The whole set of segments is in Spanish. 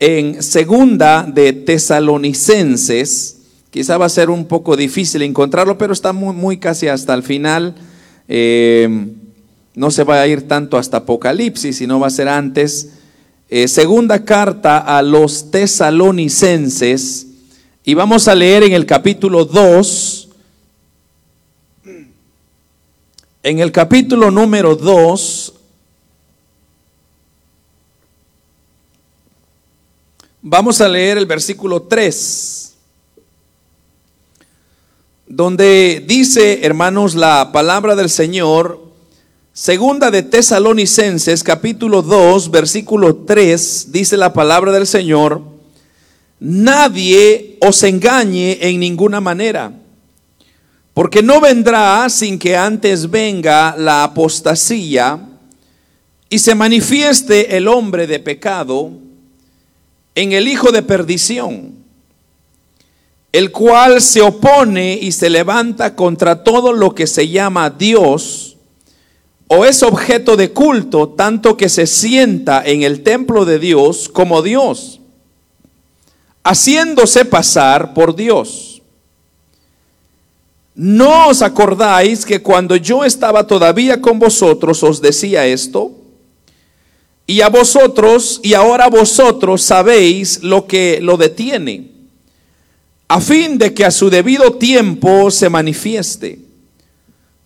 en segunda de Tesalonicenses. Quizá va a ser un poco difícil encontrarlo, pero está muy, muy casi hasta el final. Eh, no se va a ir tanto hasta Apocalipsis, sino va a ser antes. Eh, segunda carta a los tesalonicenses. Y vamos a leer en el capítulo 2. En el capítulo número 2 Vamos a leer el versículo 3, donde dice, hermanos, la palabra del Señor, segunda de Tesalonicenses, capítulo 2, versículo 3, dice la palabra del Señor, nadie os engañe en ninguna manera, porque no vendrá sin que antes venga la apostasía y se manifieste el hombre de pecado en el hijo de perdición, el cual se opone y se levanta contra todo lo que se llama Dios o es objeto de culto, tanto que se sienta en el templo de Dios como Dios, haciéndose pasar por Dios. ¿No os acordáis que cuando yo estaba todavía con vosotros os decía esto? Y a vosotros, y ahora vosotros sabéis lo que lo detiene, a fin de que a su debido tiempo se manifieste.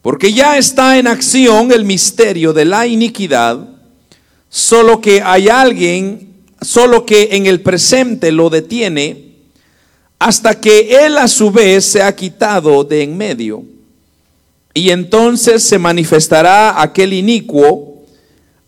Porque ya está en acción el misterio de la iniquidad, solo que hay alguien, solo que en el presente lo detiene, hasta que él a su vez se ha quitado de en medio. Y entonces se manifestará aquel inicuo,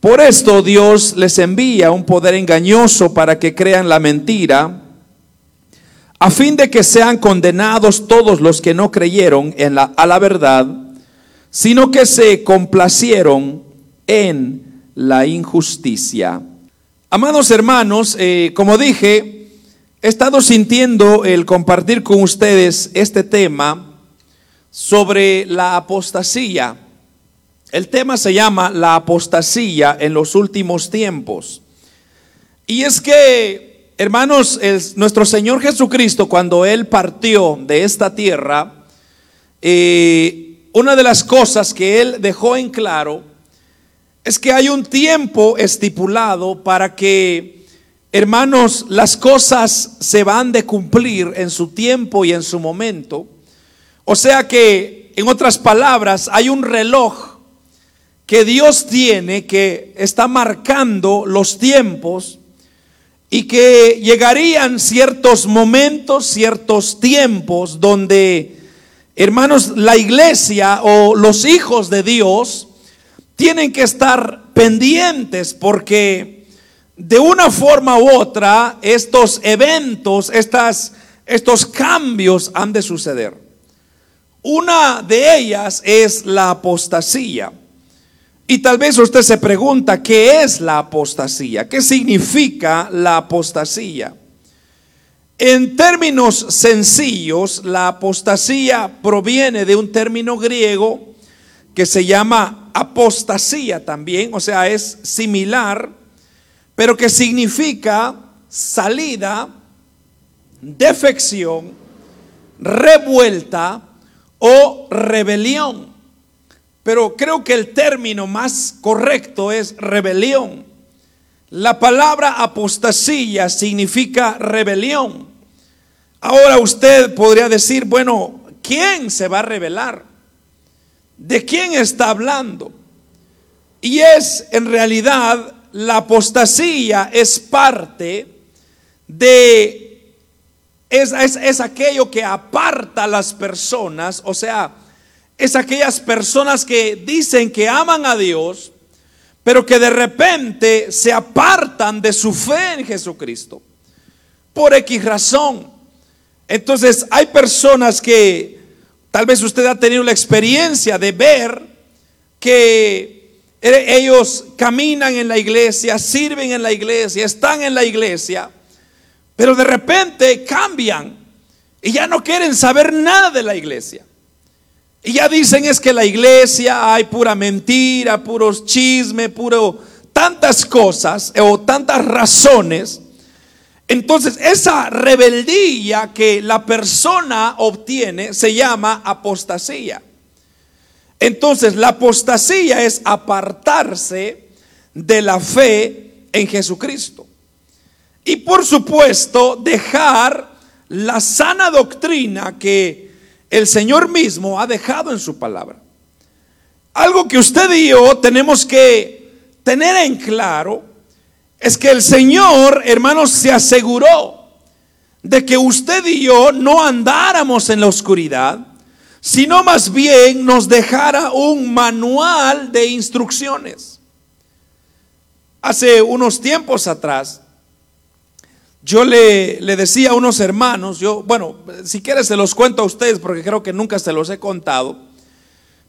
Por esto Dios les envía un poder engañoso para que crean la mentira, a fin de que sean condenados todos los que no creyeron en la, a la verdad, sino que se complacieron en la injusticia. Amados hermanos, eh, como dije, he estado sintiendo el compartir con ustedes este tema sobre la apostasía. El tema se llama la apostasía en los últimos tiempos. Y es que, hermanos, nuestro Señor Jesucristo, cuando Él partió de esta tierra, eh, una de las cosas que Él dejó en claro es que hay un tiempo estipulado para que, hermanos, las cosas se van de cumplir en su tiempo y en su momento. O sea que, en otras palabras, hay un reloj que Dios tiene que está marcando los tiempos y que llegarían ciertos momentos, ciertos tiempos donde, hermanos, la iglesia o los hijos de Dios tienen que estar pendientes porque de una forma u otra estos eventos, estas, estos cambios han de suceder. Una de ellas es la apostasía. Y tal vez usted se pregunta, ¿qué es la apostasía? ¿Qué significa la apostasía? En términos sencillos, la apostasía proviene de un término griego que se llama apostasía también, o sea, es similar, pero que significa salida, defección, revuelta o rebelión. Pero creo que el término más correcto es rebelión. La palabra apostasía significa rebelión. Ahora usted podría decir, bueno, ¿quién se va a rebelar? ¿De quién está hablando? Y es en realidad la apostasía es parte de, es, es, es aquello que aparta a las personas, o sea, es aquellas personas que dicen que aman a Dios, pero que de repente se apartan de su fe en Jesucristo. Por X razón. Entonces hay personas que tal vez usted ha tenido la experiencia de ver que ellos caminan en la iglesia, sirven en la iglesia, están en la iglesia, pero de repente cambian y ya no quieren saber nada de la iglesia. Y ya dicen es que la iglesia hay pura mentira, puros chisme, puro tantas cosas o tantas razones entonces, esa rebeldía que la persona obtiene se llama apostasía. Entonces, la apostasía es apartarse de la fe en Jesucristo. Y por supuesto, dejar la sana doctrina que el Señor mismo ha dejado en su palabra. Algo que usted y yo tenemos que tener en claro es que el Señor, hermanos, se aseguró de que usted y yo no andáramos en la oscuridad, sino más bien nos dejara un manual de instrucciones. Hace unos tiempos atrás, yo le, le, decía a unos hermanos, yo, bueno, si quieres se los cuento a ustedes porque creo que nunca se los he contado,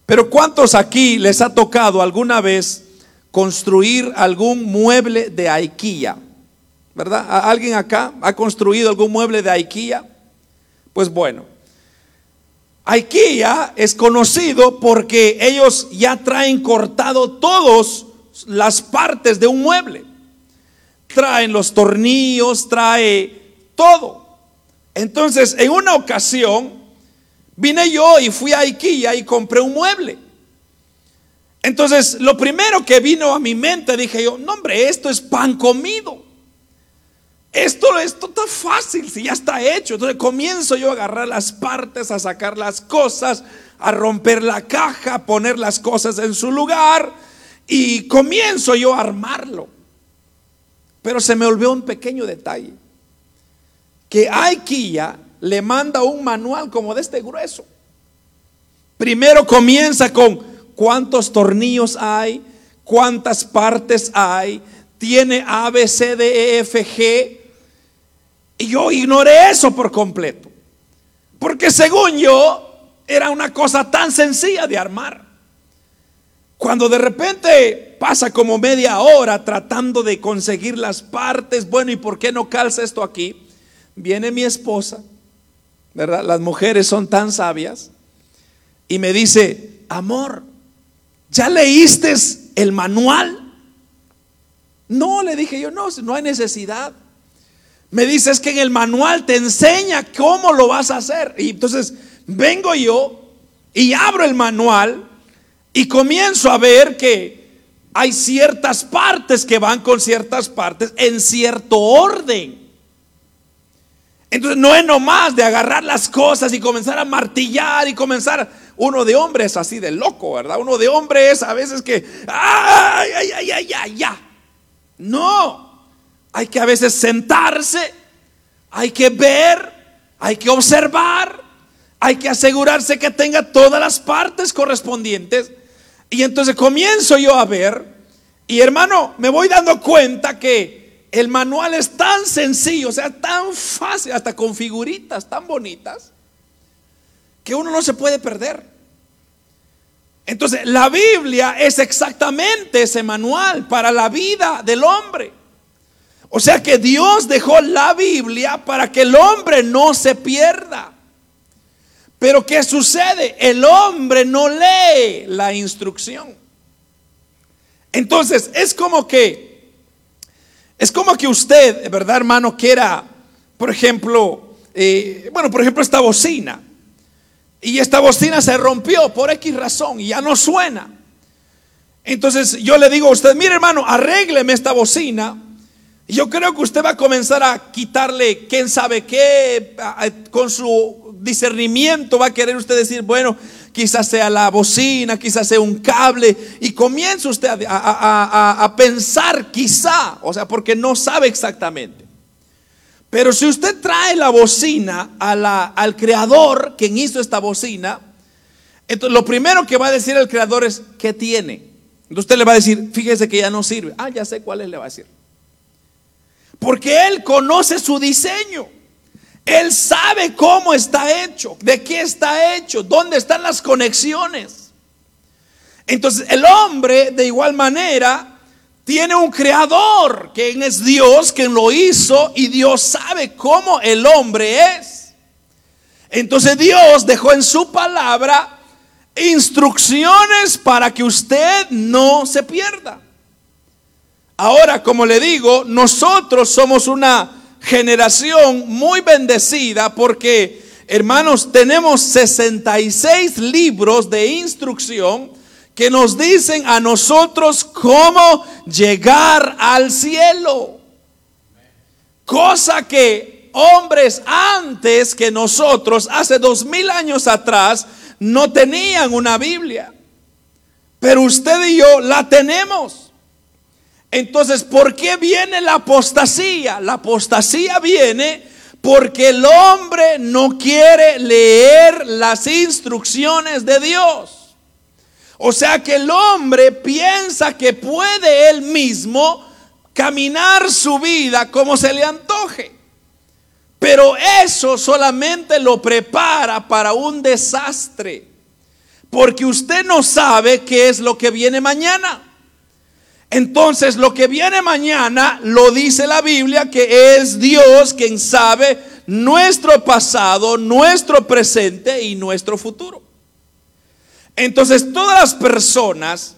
pero ¿cuántos aquí les ha tocado alguna vez construir algún mueble de IKEA. ¿Verdad? ¿Alguien acá ha construido algún mueble de IKEA? Pues bueno, IKEA es conocido porque ellos ya traen cortado todas las partes de un mueble. Traen los tornillos, trae todo. Entonces, en una ocasión, vine yo y fui a IKEA y compré un mueble. Entonces, lo primero que vino a mi mente, dije yo, no hombre, esto es pan comido. Esto, esto está fácil, si ya está hecho. Entonces comienzo yo a agarrar las partes, a sacar las cosas, a romper la caja, a poner las cosas en su lugar y comienzo yo a armarlo. Pero se me olvidó un pequeño detalle, que IKEA le manda un manual como de este grueso. Primero comienza con cuántos tornillos hay, cuántas partes hay, tiene A, B, C, D, E, F, G. Y yo ignoré eso por completo. Porque según yo, era una cosa tan sencilla de armar. Cuando de repente pasa como media hora tratando de conseguir las partes, bueno, ¿y por qué no calza esto aquí? Viene mi esposa, ¿verdad? Las mujeres son tan sabias y me dice, amor, ¿Ya leíste el manual? No, le dije yo, no, no hay necesidad. Me dices que en el manual te enseña cómo lo vas a hacer. Y entonces vengo yo y abro el manual y comienzo a ver que hay ciertas partes que van con ciertas partes en cierto orden. Entonces no es nomás de agarrar las cosas y comenzar a martillar y comenzar uno de hombres así de loco, ¿verdad? Uno de hombres a veces que, ay, ay, ay, ay, ay. No, hay que a veces sentarse, hay que ver, hay que observar, hay que asegurarse que tenga todas las partes correspondientes. Y entonces comienzo yo a ver, y hermano, me voy dando cuenta que el manual es tan sencillo, o sea, tan fácil, hasta con figuritas tan bonitas, que uno no se puede perder. Entonces, la Biblia es exactamente ese manual para la vida del hombre. O sea que Dios dejó la Biblia para que el hombre no se pierda. Pero ¿qué sucede? El hombre no lee la instrucción. Entonces, es como que, es como que usted, ¿verdad, hermano? Quiera, por ejemplo, eh, bueno, por ejemplo, esta bocina. Y esta bocina se rompió por X razón y ya no suena. Entonces yo le digo a usted, mire hermano, arrégleme esta bocina. Yo creo que usted va a comenzar a quitarle, quién sabe qué, con su discernimiento va a querer usted decir, bueno, quizás sea la bocina, quizás sea un cable. Y comienza usted a, a pensar, quizá, o sea, porque no sabe exactamente. Pero si usted trae la bocina al creador, quien hizo esta bocina, entonces lo primero que va a decir el creador es, ¿qué tiene? Entonces usted le va a decir, fíjese que ya no sirve. Ah, ya sé cuál es, le va a decir. Porque él conoce su diseño. Él sabe cómo está hecho, de qué está hecho, dónde están las conexiones. Entonces el hombre de igual manera tiene un creador, quien es Dios, quien lo hizo y Dios sabe cómo el hombre es. Entonces Dios dejó en su palabra instrucciones para que usted no se pierda. Ahora, como le digo, nosotros somos una generación muy bendecida porque, hermanos, tenemos 66 libros de instrucción que nos dicen a nosotros cómo llegar al cielo. Cosa que hombres antes que nosotros, hace dos mil años atrás, no tenían una Biblia. Pero usted y yo la tenemos. Entonces, ¿por qué viene la apostasía? La apostasía viene porque el hombre no quiere leer las instrucciones de Dios. O sea que el hombre piensa que puede él mismo caminar su vida como se le antoje. Pero eso solamente lo prepara para un desastre. Porque usted no sabe qué es lo que viene mañana. Entonces lo que viene mañana lo dice la Biblia que es Dios quien sabe nuestro pasado, nuestro presente y nuestro futuro. Entonces todas las personas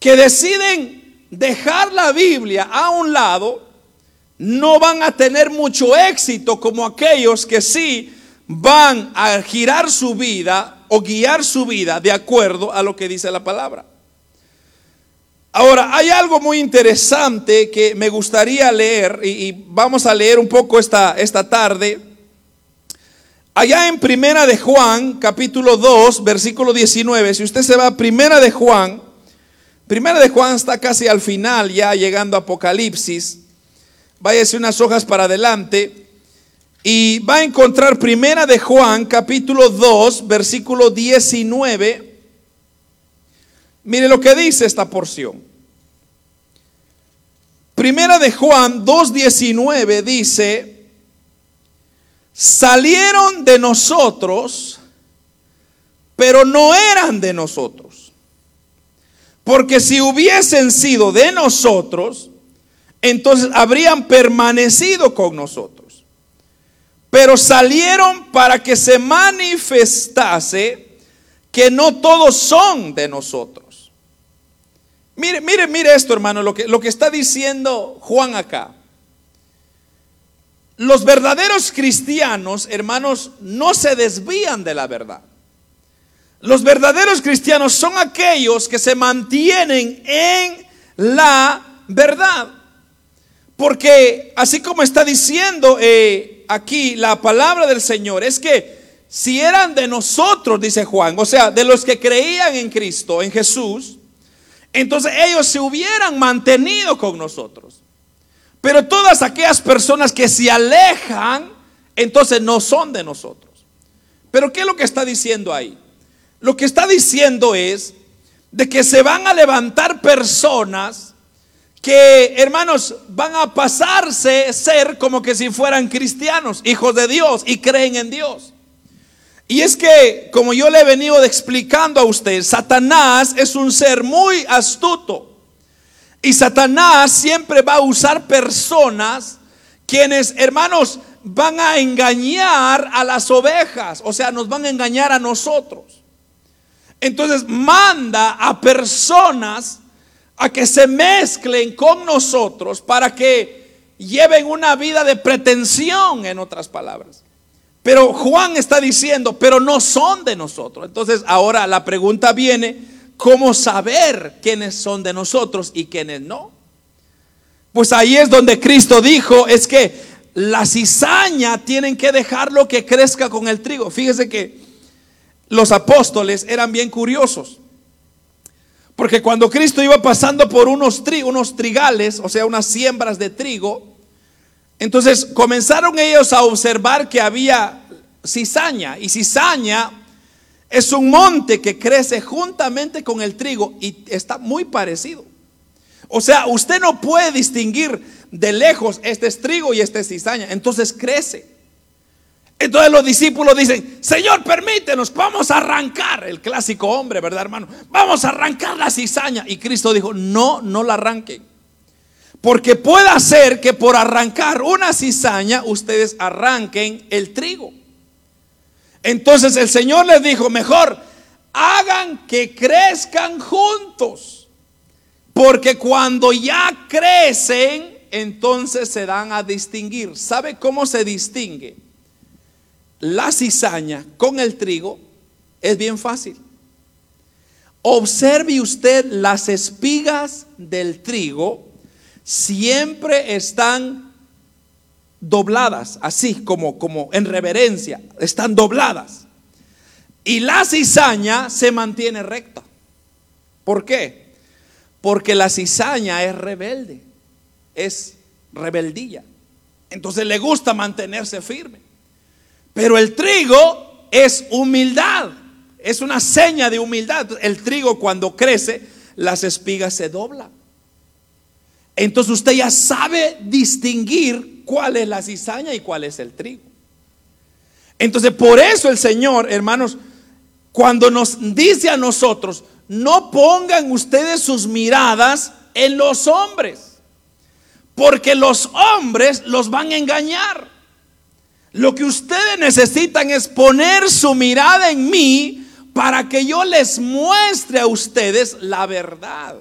que deciden dejar la Biblia a un lado no van a tener mucho éxito como aquellos que sí van a girar su vida o guiar su vida de acuerdo a lo que dice la palabra. Ahora, hay algo muy interesante que me gustaría leer y, vamos a leer un poco esta, esta tarde. Allá en Primera de Juan, capítulo 2, versículo 19, si usted se va a Primera de Juan, Primera de Juan está casi al final, ya llegando a Apocalipsis. Váyase unas hojas para adelante y va a encontrar Primera de Juan, capítulo 2, versículo 19. Mire lo que dice esta porción. Primera de Juan 2.19 dice, salieron de nosotros, pero no eran de nosotros. Porque si hubiesen sido de nosotros, entonces habrían permanecido con nosotros. Pero salieron para que se manifestase que no todos son de nosotros. Mire, mire, mire esto, hermano, lo que, lo que está diciendo Juan acá. Los verdaderos cristianos, hermanos, no se desvían de la verdad. Los verdaderos cristianos son aquellos que se mantienen en la verdad. Porque así como está diciendo eh, aquí la palabra del Señor, es que si eran de nosotros, dice Juan, o sea, de los que creían en Cristo, en Jesús, entonces ellos se hubieran mantenido con nosotros. Pero todas aquellas personas que se alejan, entonces no son de nosotros. Pero ¿qué es lo que está diciendo ahí? Lo que está diciendo es de que se van a levantar personas que, hermanos, van a pasarse ser como que si fueran cristianos, hijos de Dios y creen en Dios. Y es que, como yo le he venido explicando a usted, Satanás es un ser muy astuto. Y Satanás siempre va a usar personas quienes, hermanos, van a engañar a las ovejas, o sea, nos van a engañar a nosotros. Entonces manda a personas a que se mezclen con nosotros para que lleven una vida de pretensión, en otras palabras. Pero Juan está diciendo, pero no son de nosotros. Entonces ahora la pregunta viene, ¿Cómo saber quiénes son de nosotros y quiénes no? Pues ahí es donde Cristo dijo, es que la cizaña tienen que dejarlo que crezca con el trigo. Fíjese que los apóstoles eran bien curiosos. Porque cuando Cristo iba pasando por unos, unos trigales, o sea, unas siembras de trigo, entonces comenzaron ellos a observar que había cizaña. Y cizaña es un monte que crece juntamente con el trigo y está muy parecido. O sea, usted no puede distinguir de lejos este es trigo y este es cizaña. Entonces crece. Entonces los discípulos dicen, Señor, permítenos, vamos a arrancar, el clásico hombre, ¿verdad, hermano? Vamos a arrancar la cizaña. Y Cristo dijo, no, no la arranquen. Porque puede ser que por arrancar una cizaña ustedes arranquen el trigo. Entonces el Señor les dijo, mejor hagan que crezcan juntos. Porque cuando ya crecen, entonces se dan a distinguir. ¿Sabe cómo se distingue? La cizaña con el trigo es bien fácil. Observe usted las espigas del trigo siempre están dobladas, así como, como en reverencia, están dobladas. Y la cizaña se mantiene recta. ¿Por qué? Porque la cizaña es rebelde, es rebeldía. Entonces le gusta mantenerse firme. Pero el trigo es humildad, es una seña de humildad. El trigo cuando crece, las espigas se doblan. Entonces usted ya sabe distinguir cuál es la cizaña y cuál es el trigo. Entonces por eso el Señor, hermanos, cuando nos dice a nosotros, no pongan ustedes sus miradas en los hombres, porque los hombres los van a engañar. Lo que ustedes necesitan es poner su mirada en mí para que yo les muestre a ustedes la verdad.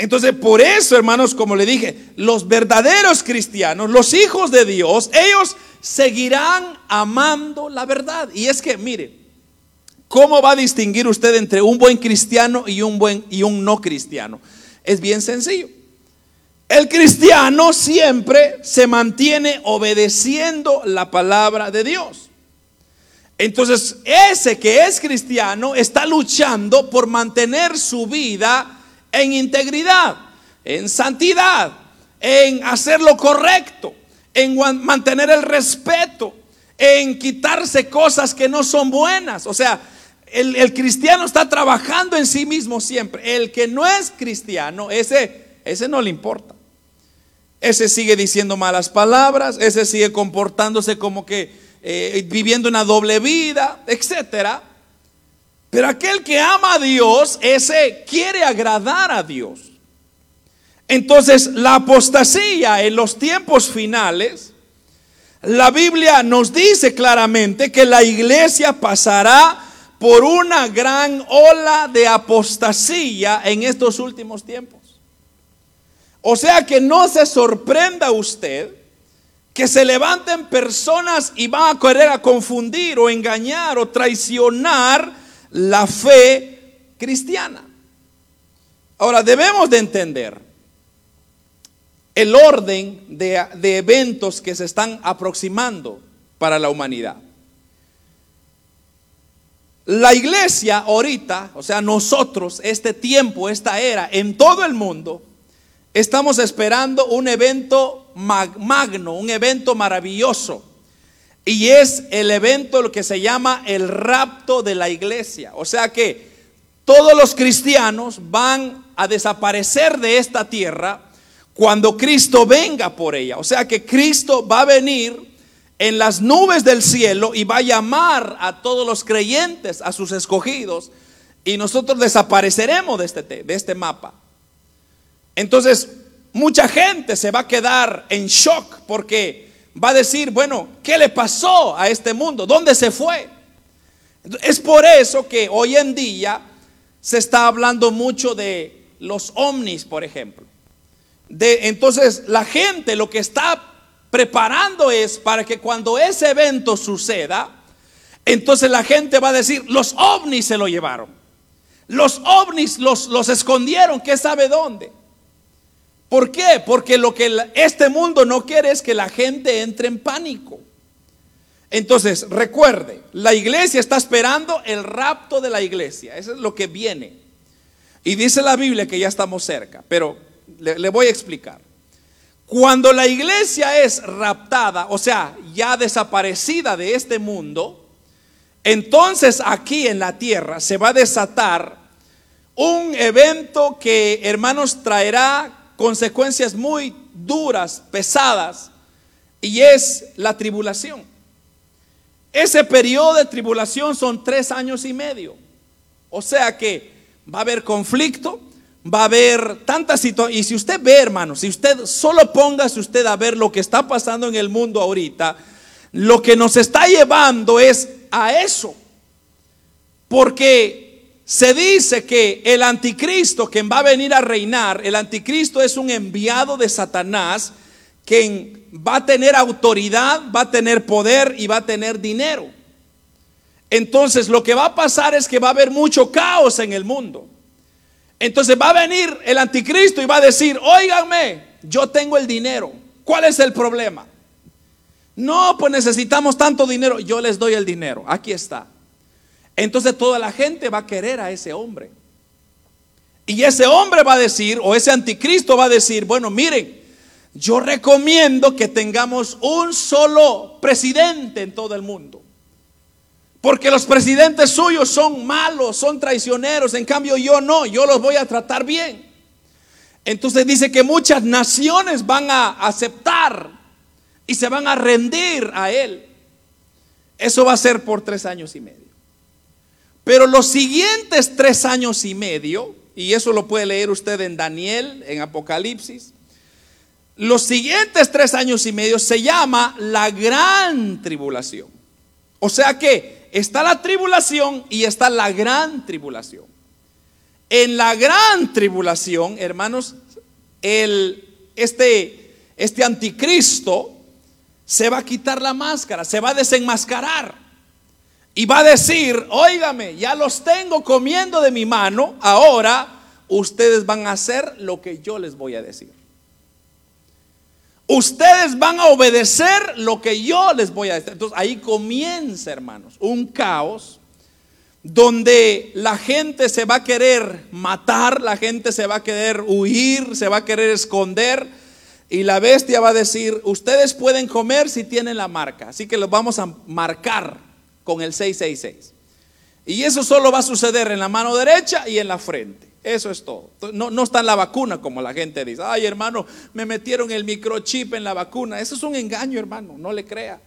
Entonces, por eso, hermanos, como le dije, los verdaderos cristianos, los hijos de Dios, ellos seguirán amando la verdad. Y es que, mire, ¿cómo va a distinguir usted entre un buen cristiano y un buen y un no cristiano? Es bien sencillo. El cristiano siempre se mantiene obedeciendo la palabra de Dios. Entonces, ese que es cristiano está luchando por mantener su vida en integridad, en santidad, en hacer lo correcto, en mantener el respeto, en quitarse cosas que no son buenas. O sea, el, cristiano está trabajando en sí mismo siempre. El que no es cristiano, ese, ese no le importa. Ese sigue diciendo malas palabras, ese sigue comportándose como que eh, viviendo una doble vida, etcétera. Pero aquel que ama a Dios, ese quiere agradar a Dios. Entonces, la apostasía en los tiempos finales, la Biblia nos dice claramente que la iglesia pasará por una gran ola de apostasía en estos últimos tiempos. O sea que no se sorprenda usted que se levanten personas y van a querer a confundir o engañar o traicionar la fe cristiana. Ahora, debemos de entender el orden de, eventos que se están aproximando para la humanidad. La iglesia ahorita, o sea, nosotros, este tiempo, esta era, en todo el mundo, estamos esperando un evento magno, un evento maravilloso y es el evento lo que se llama el rapto de la iglesia. O sea que todos los cristianos van a desaparecer de esta tierra cuando Cristo venga por ella. O sea que Cristo va a venir en las nubes del cielo y va a llamar a todos los creyentes, a sus escogidos, y nosotros desapareceremos de este, de este mapa. Entonces, mucha gente se va a quedar en shock porque va a decir, bueno, ¿qué le pasó a este mundo? ¿Dónde se fue? Es por eso que hoy en día se está hablando mucho de los ovnis, por ejemplo. De, entonces, la gente lo que está preparando es para que cuando ese evento suceda, entonces la gente va a decir, los ovnis se lo llevaron. Los ovnis los, los escondieron, ¿qué sabe dónde? ¿Por qué? Porque lo que este mundo no quiere es que la gente entre en pánico. Entonces, recuerde, la iglesia está esperando el rapto de la iglesia. Eso es lo que viene. Y dice la Biblia que ya estamos cerca, pero le, voy a explicar. Cuando la iglesia es raptada, o sea, ya desaparecida de este mundo, entonces aquí en la tierra se va a desatar un evento que, hermanos, traerá consecuencias muy duras, pesadas, y es la tribulación. ese periodo de tribulación son tres años y medio. O sea que va a haber conflicto, va a haber tantas situaciones. Y si usted ve, hermano, si usted solo póngase usted a ver lo que está pasando en el mundo ahorita, lo que nos está llevando es a eso. Porque se dice que el anticristo, quien va a venir a reinar, el anticristo es un enviado de Satanás, quien va a tener autoridad, va a tener poder y va a tener dinero. Entonces lo que va a pasar es que va a haber mucho caos en el mundo. Entonces va a venir el anticristo y va a decir, óiganme, yo tengo el dinero. ¿Cuál es el problema? No, pues necesitamos tanto dinero. Yo les doy el dinero. Aquí está. Entonces toda la gente va a querer a ese hombre. Y ese hombre va a decir, o ese anticristo va a decir, bueno, miren, yo recomiendo que tengamos un solo presidente en todo el mundo. Porque los presidentes suyos son malos, son traicioneros. En cambio yo no, yo los voy a tratar bien. Entonces dice que muchas naciones van a aceptar y se van a rendir a él. Eso va a ser por tres años y medio. Pero los siguientes tres años y medio, y eso lo puede leer usted en Daniel, en Apocalipsis, los siguientes tres años y medio se llama la gran tribulación. O sea que está la tribulación y está la gran tribulación. En la gran tribulación, hermanos, el, este, este anticristo se va a quitar la máscara, se va a desenmascarar y va a decir, óigame, ya los tengo comiendo de mi mano, ahora ustedes van a hacer lo que yo les voy a decir. Ustedes van a obedecer lo que yo les voy a decir. Entonces ahí comienza, hermanos, un caos donde la gente se va a querer matar, la gente se va a querer huir, se va a querer esconder. Y la bestia va a decir, ustedes pueden comer si tienen la marca. Así que los vamos a marcar con el 666. Y eso solo va a suceder en la mano derecha y en la frente. Eso es todo. No, no está en la vacuna como la gente dice. Ay, hermano, me metieron el microchip en la vacuna. Eso es un engaño, hermano. No le crea.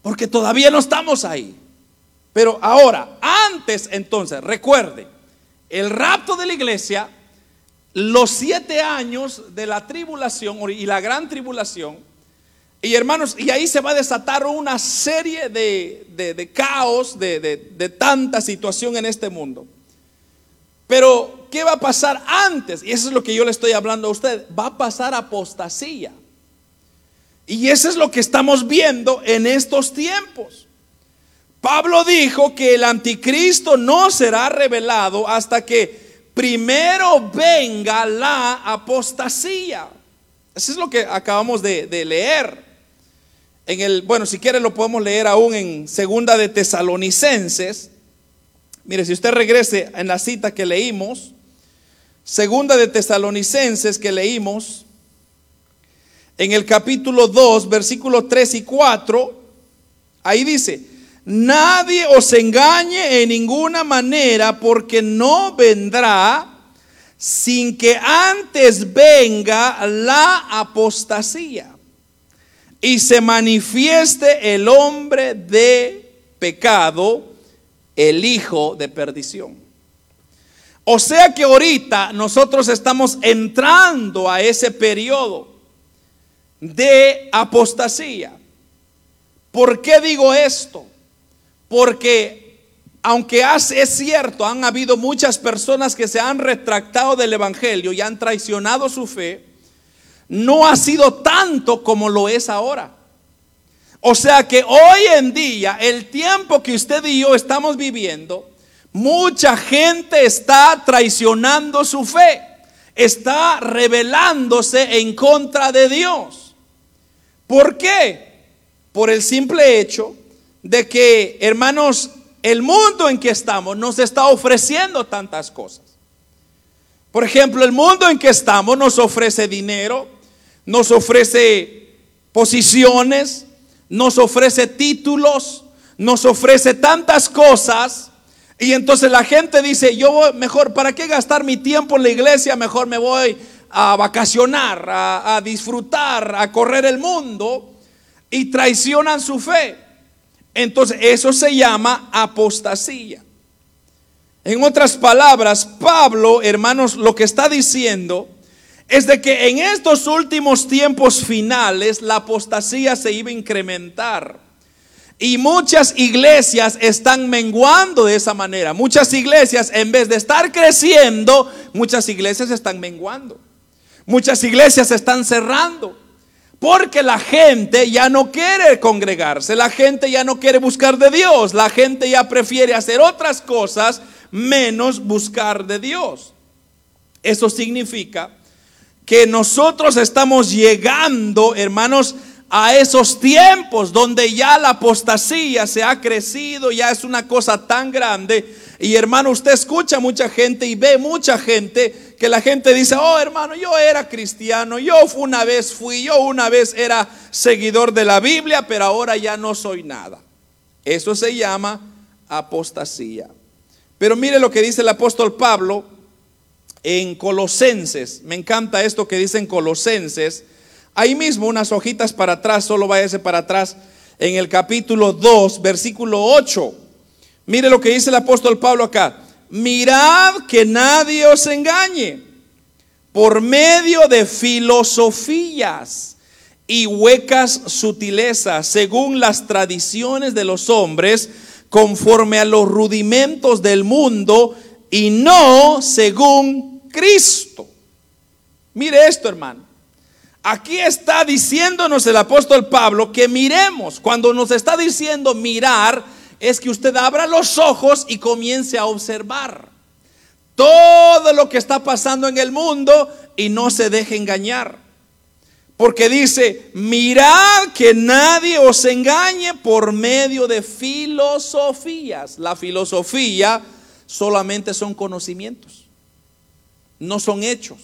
Porque todavía no estamos ahí. Pero ahora, antes entonces, recuerde, el rapto de la iglesia, los siete años de la tribulación y la gran tribulación, y hermanos, y ahí se va a desatar una serie de, de, caos, de, de tanta situación en este mundo. Pero, ¿qué va a pasar antes? Y eso es lo que yo le estoy hablando a usted. Va a pasar apostasía. Y eso es lo que estamos viendo en estos tiempos. Pablo dijo que el anticristo no será revelado hasta que primero venga la apostasía. Eso es lo que acabamos de, de leer. En el, bueno, si quiere lo podemos leer aún en segunda de Tesalonicenses. Mire, si usted regrese en la cita que leímos, segunda de Tesalonicenses que leímos, en el capítulo 2, versículos 3 y 4, ahí dice, nadie os engañe en ninguna manera porque no vendrá sin que antes venga la apostasía y se manifieste el hombre de pecado el hijo de perdición. O sea que ahorita nosotros estamos entrando a ese periodo de apostasía. ¿Por qué digo esto? Porque aunque es cierto, han habido muchas personas que se han retractado del Evangelio y han traicionado su fe, no ha sido tanto como lo es ahora. O sea que hoy en día, el tiempo que usted y yo estamos viviendo, mucha gente está traicionando su fe, está rebelándose en contra de Dios. ¿Por qué? Por el simple hecho de que, hermanos, el mundo en que estamos nos está ofreciendo tantas cosas. Por ejemplo, el mundo en que estamos nos ofrece dinero, nos ofrece posiciones, nos ofrece títulos, nos ofrece tantas cosas. Y entonces la gente dice, yo voy, mejor, ¿para qué gastar mi tiempo en la iglesia? Mejor me voy a vacacionar, a, a disfrutar, a correr el mundo. Y traicionan su fe. entonces eso se llama apostasía. En otras palabras, Pablo, hermanos, lo que está diciendo es de que en estos últimos tiempos finales la apostasía se iba a incrementar. Y muchas iglesias están menguando de esa manera. Muchas iglesias, en vez de estar creciendo, muchas iglesias están menguando. Muchas iglesias están cerrando. Porque la gente ya no quiere congregarse, la gente ya no quiere buscar de Dios, la gente ya prefiere hacer otras cosas menos buscar de Dios. Eso significa que nosotros estamos llegando, hermanos, a esos tiempos donde ya la apostasía se ha crecido, ya es una cosa tan grande. Y hermano, usted escucha mucha gente y ve mucha gente que la gente dice, oh hermano, yo era cristiano, yo una vez fui, yo una vez era seguidor de la Biblia, pero ahora ya no soy nada. Eso se llama apostasía. Pero mire lo que dice el apóstol Pablo en Colosenses. Me encanta esto que dice en Colosenses. Ahí mismo unas hojitas para atrás, solo váyase para atrás en el capítulo 2, versículo 8. Mire lo que dice el apóstol Pablo acá. Mirad que nadie os engañe por medio de filosofías y huecas sutilezas, según las tradiciones de los hombres, conforme a los rudimentos del mundo y no según Cristo. Mire esto, hermano. Aquí está diciéndonos el apóstol Pablo que miremos. Cuando nos está diciendo mirar, es que usted abra los ojos y comience a observar todo lo que está pasando en el mundo y no se deje engañar. Porque dice, mirad que nadie os engañe por medio de filosofías. La filosofía solamente son conocimientos, no son hechos.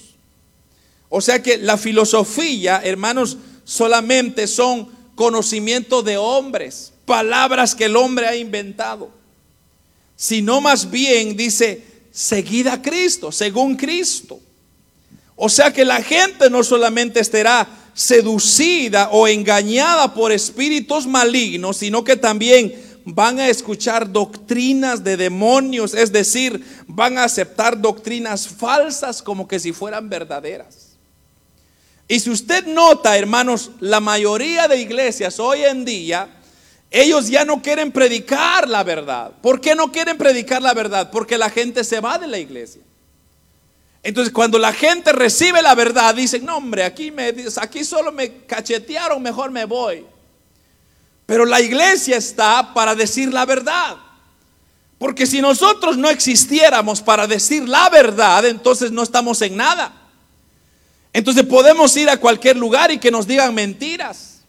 O sea que la filosofía, hermanos, solamente son conocimientos de hombres, palabras que el hombre ha inventado. Sino más bien dice, seguida a Cristo, según Cristo. O sea que la gente no solamente estará seducida o engañada por espíritus malignos, sino que también van a escuchar doctrinas de demonios, es decir, van a aceptar doctrinas falsas como que si fueran verdaderas. Y si usted nota, hermanos, la mayoría de iglesias hoy en día, ellos ya no quieren predicar la verdad. ¿Por qué no quieren predicar la verdad? Porque la gente se va de la iglesia. Entonces, cuando la gente recibe la verdad, dicen, no, hombre, aquí, me, aquí solo me cachetearon, mejor me voy. Pero la iglesia está para decir la verdad. Porque si nosotros no existiéramos para decir la verdad, entonces no estamos en nada. Entonces podemos ir a cualquier lugar y que nos digan mentiras.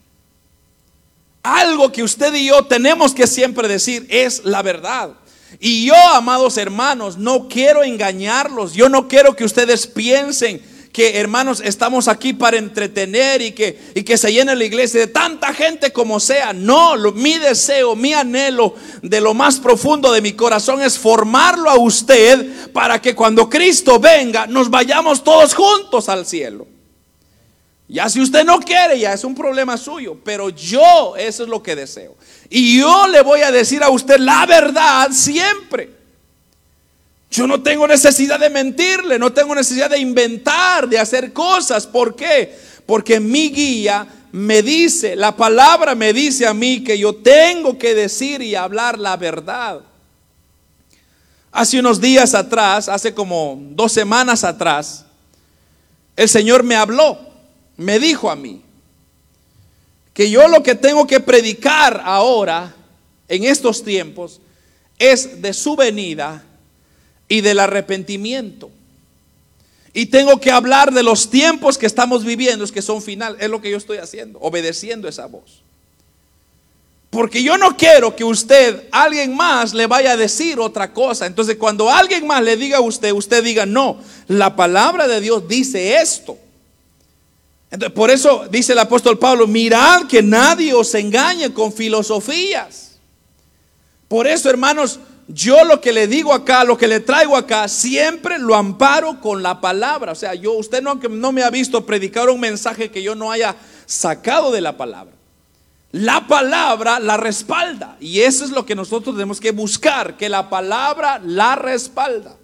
Algo que usted y yo tenemos que siempre decir es la verdad. Y yo, amados hermanos, no quiero engañarlos. Yo no quiero que ustedes piensen que hermanos estamos aquí para entretener y que, y que se llene la iglesia de tanta gente como sea. No, mi deseo, mi anhelo de lo más profundo de mi corazón es formarlo a usted para que cuando Cristo venga nos vayamos todos juntos al cielo. Ya si usted no quiere, ya es un problema suyo, pero yo eso es lo que deseo. Y yo le voy a decir a usted la verdad siempre. Yo no tengo necesidad de mentirle, no tengo necesidad de inventar, de hacer cosas. ¿Por qué? Porque mi guía me dice, la palabra me dice a mí que yo tengo que decir y hablar la verdad. Hace unos días atrás, hace como dos semanas atrás, el Señor me habló, me dijo a mí que yo lo que tengo que predicar ahora, en estos tiempos, es de su venida y del arrepentimiento. Y tengo que hablar de los tiempos que estamos viviendo, que son final. Es lo que yo estoy haciendo, obedeciendo esa voz. Porque yo no quiero que usted, alguien más, le vaya a decir otra cosa. Entonces, cuando alguien más le diga a usted, usted diga, no, la palabra de Dios dice esto. Entonces, por eso dice el apóstol Pablo, mirad que nadie os engañe con filosofías. Por eso, hermanos, yo lo que le digo acá, lo que le traigo acá, siempre lo amparo con la palabra. O sea, yo, usted no, no me ha visto predicar un mensaje que yo no haya sacado de la palabra. la palabra la respalda. Y eso es lo que nosotros tenemos que buscar, que la palabra la respalda.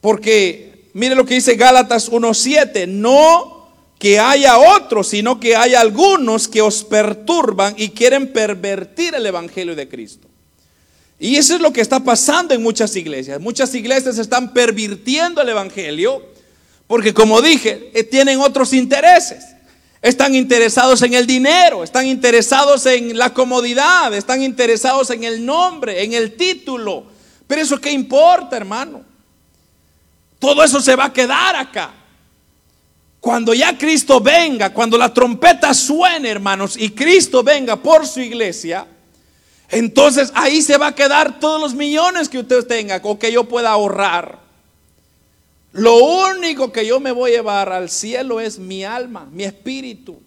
Porque mire lo que dice Gálatas 1.7, no que haya otros, sino que haya algunos que os perturban y quieren pervertir el Evangelio de Cristo. Y eso es lo que está pasando en muchas iglesias. Muchas iglesias están pervirtiendo el Evangelio porque como dije, eh, tienen otros intereses. Están interesados en el dinero, están interesados en la comodidad, están interesados en el nombre, en el título. Pero eso qué importa, hermano. Todo eso se va a quedar acá. Cuando ya Cristo venga, cuando la trompeta suene, hermanos, y Cristo venga por su iglesia, entonces ahí se va a quedar todos los millones que usted tenga o que yo pueda ahorrar. Lo único que yo me voy a llevar al cielo es mi alma, mi espíritu.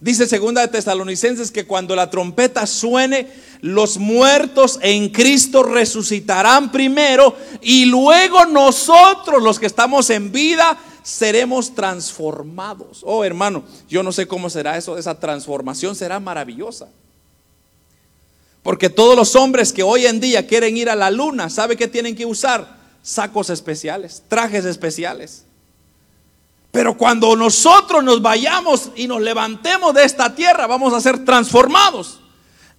Dice segunda de Tesalonicenses que cuando la trompeta suene, los muertos en Cristo resucitarán primero y luego nosotros los que estamos en vida seremos transformados. Oh, hermano, yo no sé cómo será eso, esa transformación será maravillosa. Porque todos los hombres que hoy en día quieren ir a la luna, ¿sabe qué tienen que usar? sacos especiales, trajes especiales. Pero cuando nosotros nos vayamos y nos levantemos de esta tierra, vamos a ser transformados.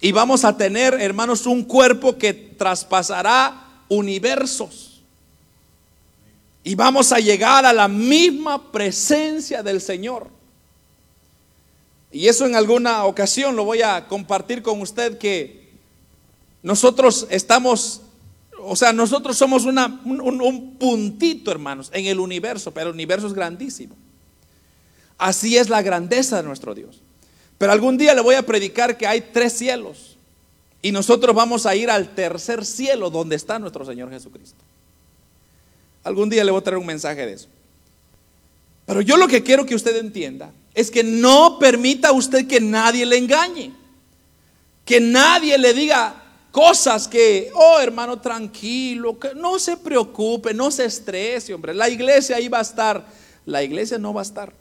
Y vamos a tener, hermanos, un cuerpo que traspasará universos. Y vamos a llegar a la misma presencia del Señor. Y eso en alguna ocasión lo voy a compartir con usted que nosotros estamos o sea, nosotros somos un, un puntito, hermanos, en el universo, pero el universo es grandísimo. Así es la grandeza de nuestro Dios. Pero algún día le voy a predicar que hay tres cielos y nosotros vamos a ir al tercer cielo donde está nuestro Señor Jesucristo. Algún día le voy a traer un mensaje de eso. Pero yo lo que quiero que usted entienda es que no permita usted que nadie le engañe. Que nadie le diga, cosas que, oh hermano, tranquilo, que no se preocupe, no se estrese, hombre. La iglesia ahí va a estar. La iglesia no va a estar.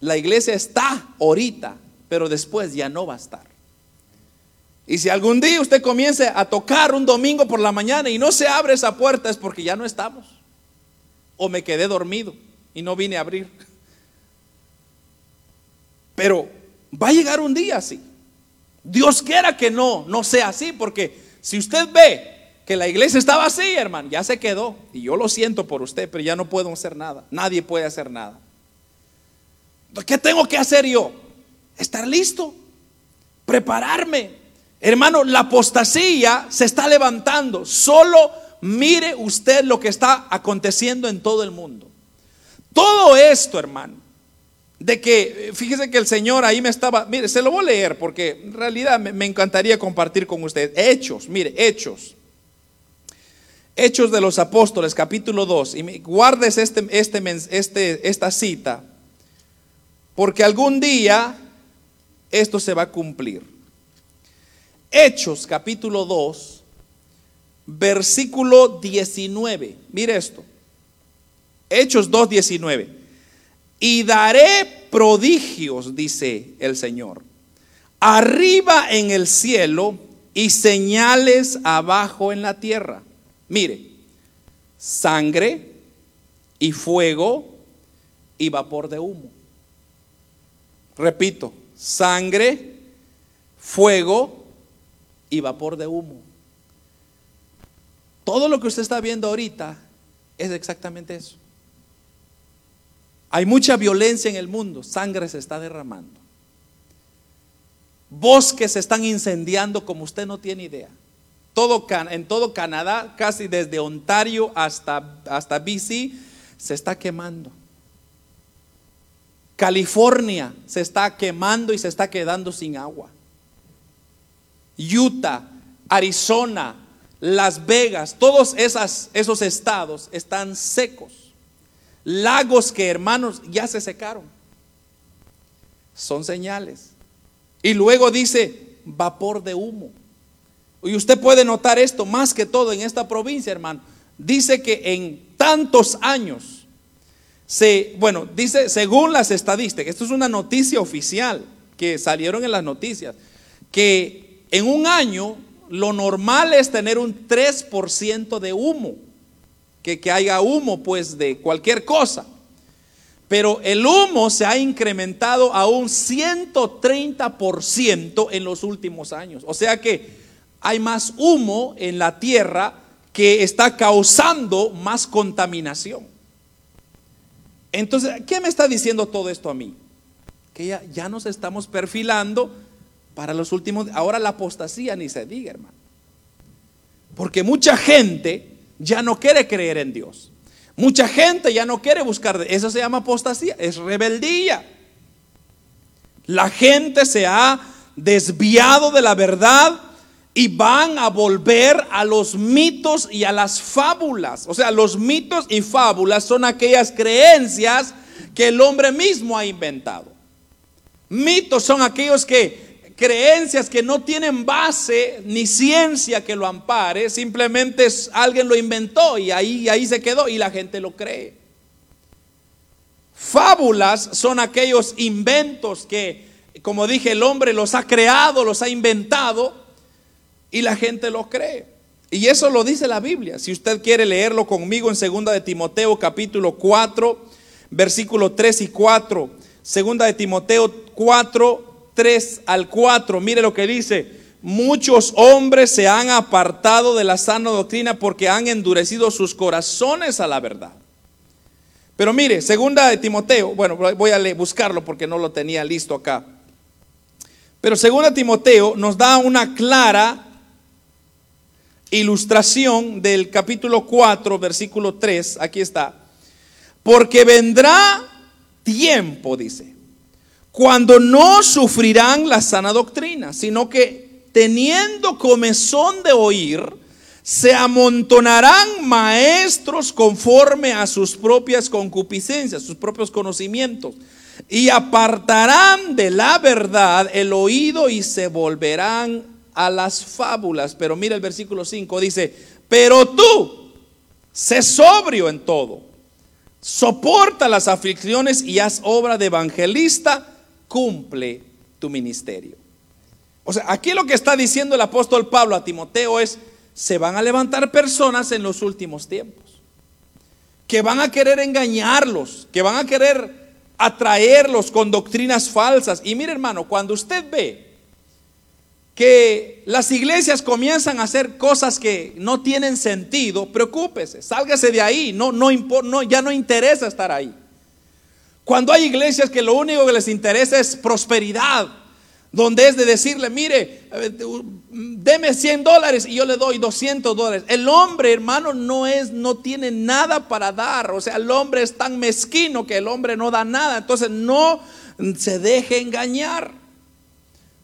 La iglesia está ahorita, pero después ya no va a estar. Y si algún día usted comience a tocar un domingo por la mañana y no se abre esa puerta es porque ya no estamos. O me quedé dormido y no vine a abrir. Pero va a llegar un día así. Dios quiera que no, no sea así, porque si usted ve que la iglesia estaba así, hermano, ya se quedó. Y yo lo siento por usted, pero ya no puedo hacer nada. Nadie puede hacer nada. ¿Qué tengo que hacer yo? Estar listo, prepararme. Hermano, la apostasía se está levantando. Solo mire usted lo que está aconteciendo en todo el mundo. Todo esto, hermano, de que, fíjese que el Señor ahí me estaba, mire, se lo voy a leer porque en realidad me, encantaría compartir con usted. Hechos, mire, Hechos. Hechos de los Apóstoles, capítulo 2. Y guardes este, este, este, esta cita, porque algún día esto se va a cumplir. Hechos, capítulo 2, versículo 19. Mire esto. Hechos 2, 19 y daré prodigios, dice el Señor, arriba en el cielo y señales abajo en la tierra. Mire, sangre y fuego y vapor de humo. Repito, sangre, fuego y vapor de humo. Todo lo que usted está viendo ahorita es exactamente eso. Hay mucha violencia en el mundo, sangre se está derramando. Bosques se están incendiando como usted no tiene idea. Todo, en todo Canadá, casi desde Ontario hasta, hasta BC, se está quemando. California se está quemando y se está quedando sin agua. Utah, Arizona, Las Vegas, todos esos estados están secos. Lagos que hermanos ya se secaron. Son señales. Y luego dice vapor de humo. Y usted puede notar esto más que todo en esta provincia, hermano. Dice que en tantos años se, bueno, dice, según las estadísticas, esto es una noticia oficial que salieron en las noticias, que en un año lo normal es tener un 3% de humo, que, que haya humo pues de cualquier cosa. Pero el humo se ha incrementado a un 130% en los últimos años. O sea que hay más humo en la tierra que está causando más contaminación. Entonces, ¿qué me está diciendo todo esto a mí? Que ya, ya nos estamos perfilando para los últimos. Ahora la apostasía ni se diga, hermano. Porque mucha gente ya no quiere creer en Dios. Mucha gente ya no quiere buscar. Eso se llama apostasía, es rebeldía. La gente se ha desviado de la verdad y van a volver a los mitos y a las fábulas. O sea, los mitos y fábulas son aquellas creencias que el hombre mismo ha inventado. Mitos son aquellos que creencias que no tienen base ni ciencia que lo ampare, simplemente alguien lo inventó y ahí, ahí se quedó y la gente lo cree. Fábulas son aquellos inventos que, como dije, el hombre los ha creado, los ha inventado y la gente lo cree. Y eso lo dice la Biblia. Si usted quiere leerlo conmigo en segunda de Timoteo capítulo 4, versículo 3 y 4. Segunda de Timoteo 4, 3 al 4. Mire lo que dice. Muchos hombres se han apartado de la sana doctrina porque han endurecido sus corazones a la verdad. Pero mire, segunda de Timoteo, bueno, voy a buscarlo porque no lo tenía listo acá. Pero segunda de Timoteo nos da una clara ilustración del capítulo 4, versículo 3, aquí está. Porque vendrá tiempo, dice, cuando no sufrirán la sana doctrina, sino que teniendo comezón de oír, se amontonarán maestros conforme a sus propias concupiscencias, sus propios conocimientos, y apartarán de la verdad el oído y se volverán a las fábulas. Pero mira el versículo 5, dice, pero tú, sé sobrio en todo, soporta las aflicciones y haz obra de evangelista, cumple tu ministerio. O sea, aquí lo que está diciendo el apóstol Pablo a Timoteo es, se van a levantar personas en los últimos tiempos, que van a querer engañarlos, que van a querer atraerlos con doctrinas falsas. Y mire hermano, cuando usted ve que las iglesias comienzan a hacer cosas que no tienen sentido, preocúpese, sálgase de ahí, no, no, no, ya no interesa estar ahí. Cuando hay iglesias que lo único que les interesa es prosperidad, donde es de decirle, mire, deme 100 dólares y yo le doy 200 dólares. El hombre, hermano, no es, no tiene nada para dar. O sea, el hombre es tan mezquino que el hombre no da nada. Entonces no se deje engañar.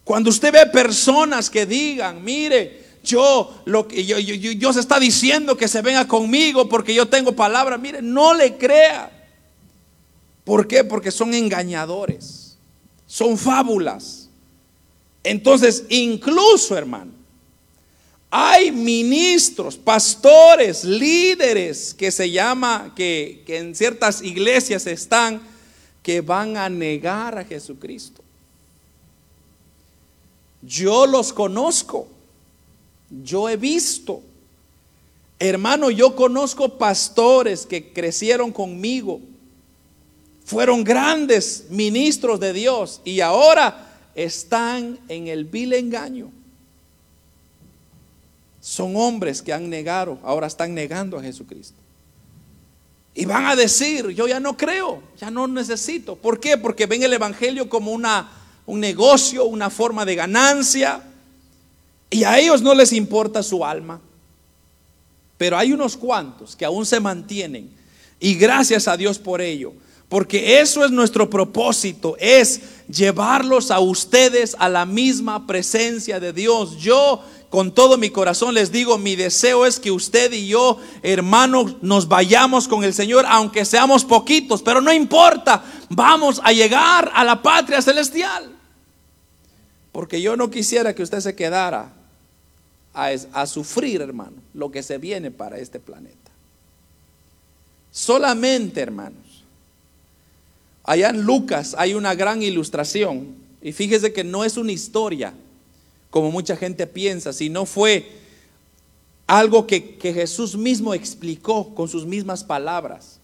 Cuando usted ve personas que digan, mire, yo, lo que yo, Dios está diciendo que se venga conmigo porque yo tengo palabra, mire, no le crea. ¿Por qué? Porque son engañadores, son fábulas. Entonces, incluso, hermano, hay ministros, pastores, líderes que se llama, que, que en ciertas iglesias están, que van a negar a Jesucristo. Yo los conozco. Yo he visto. Hermano, yo conozco pastores que crecieron conmigo. Fueron grandes ministros de Dios y ahora están en el vil engaño. Son hombres que han negado, ahora están negando a Jesucristo. Y van a decir, yo ya no creo, ya no necesito. ¿Por qué? Porque ven el Evangelio como una un negocio, una forma de ganancia. Y a ellos no les importa su alma. Pero hay unos cuantos que aún se mantienen. Y gracias a Dios por ello. Porque eso es nuestro propósito, es llevarlos a ustedes a la misma presencia de Dios. Yo con todo mi corazón les digo, mi deseo es que usted y yo, hermanos, nos vayamos con el Señor, aunque seamos poquitos, pero no importa, vamos a llegar a la patria celestial. Porque yo no quisiera que usted se quedara a, sufrir, hermano, lo que se viene para este planeta. Solamente, hermanos, Allá en Lucas hay una gran ilustración. Y fíjese que no es una historia, como mucha gente piensa, sino fue algo que, Jesús mismo explicó con sus mismas palabras.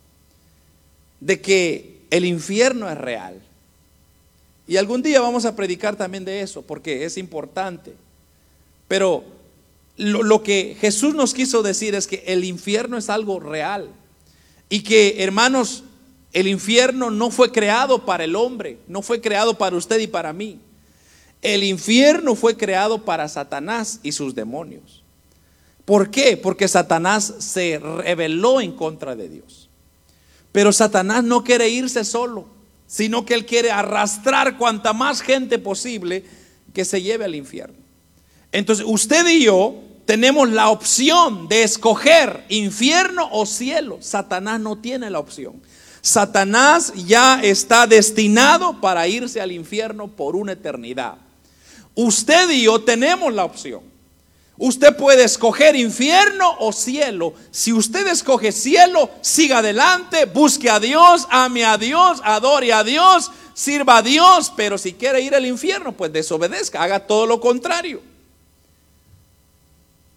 De que el infierno es real. Y algún día vamos a predicar también de eso, porque es importante. Pero lo, que Jesús nos quiso decir es que el infierno es algo real. Y que, hermanos, el infierno no fue creado para el hombre, no fue creado para usted y para mí. El infierno fue creado para Satanás y sus demonios. ¿Por qué? Porque Satanás se rebeló en contra de Dios. Pero Satanás no quiere irse solo, sino que él quiere arrastrar cuanta más gente posible que se lleve al infierno. Entonces, usted y yo tenemos la opción de escoger infierno o cielo. Satanás no tiene la opción. Satanás ya está destinado para irse al infierno por una eternidad. Usted y yo tenemos la opción. Usted puede escoger infierno o cielo. Si usted escoge cielo, siga adelante, busque a Dios, ame a Dios, adore a Dios, sirva a Dios. Pero si quiere ir al infierno, pues desobedezca, haga todo lo contrario.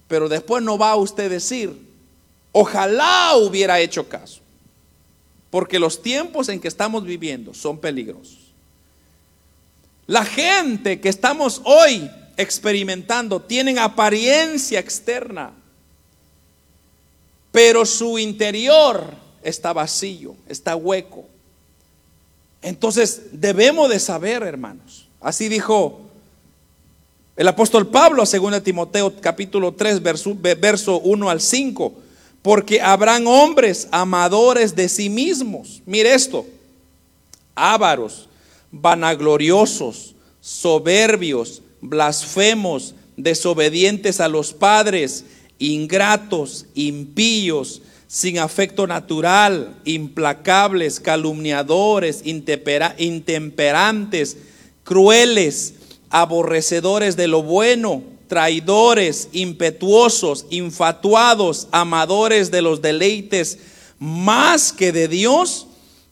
Pero después no va a usted decir, ojalá hubiera hecho caso. Porque los tiempos en que estamos viviendo son peligrosos. La gente que estamos hoy experimentando tienen apariencia externa, pero su interior está vacío, está hueco. Entonces debemos de saber, hermanos. Así dijo el apóstol Pablo, según Timoteo capítulo 3, verso, verso 1 al 5, porque habrán hombres amadores de sí mismos. Mire esto, ávaros, vanagloriosos, soberbios, blasfemos, desobedientes a los padres, ingratos, impíos, sin afecto natural, implacables, calumniadores, intemperantes, crueles aborrecedores de lo bueno, traidores, impetuosos, infatuados, amadores de los deleites más que de Dios,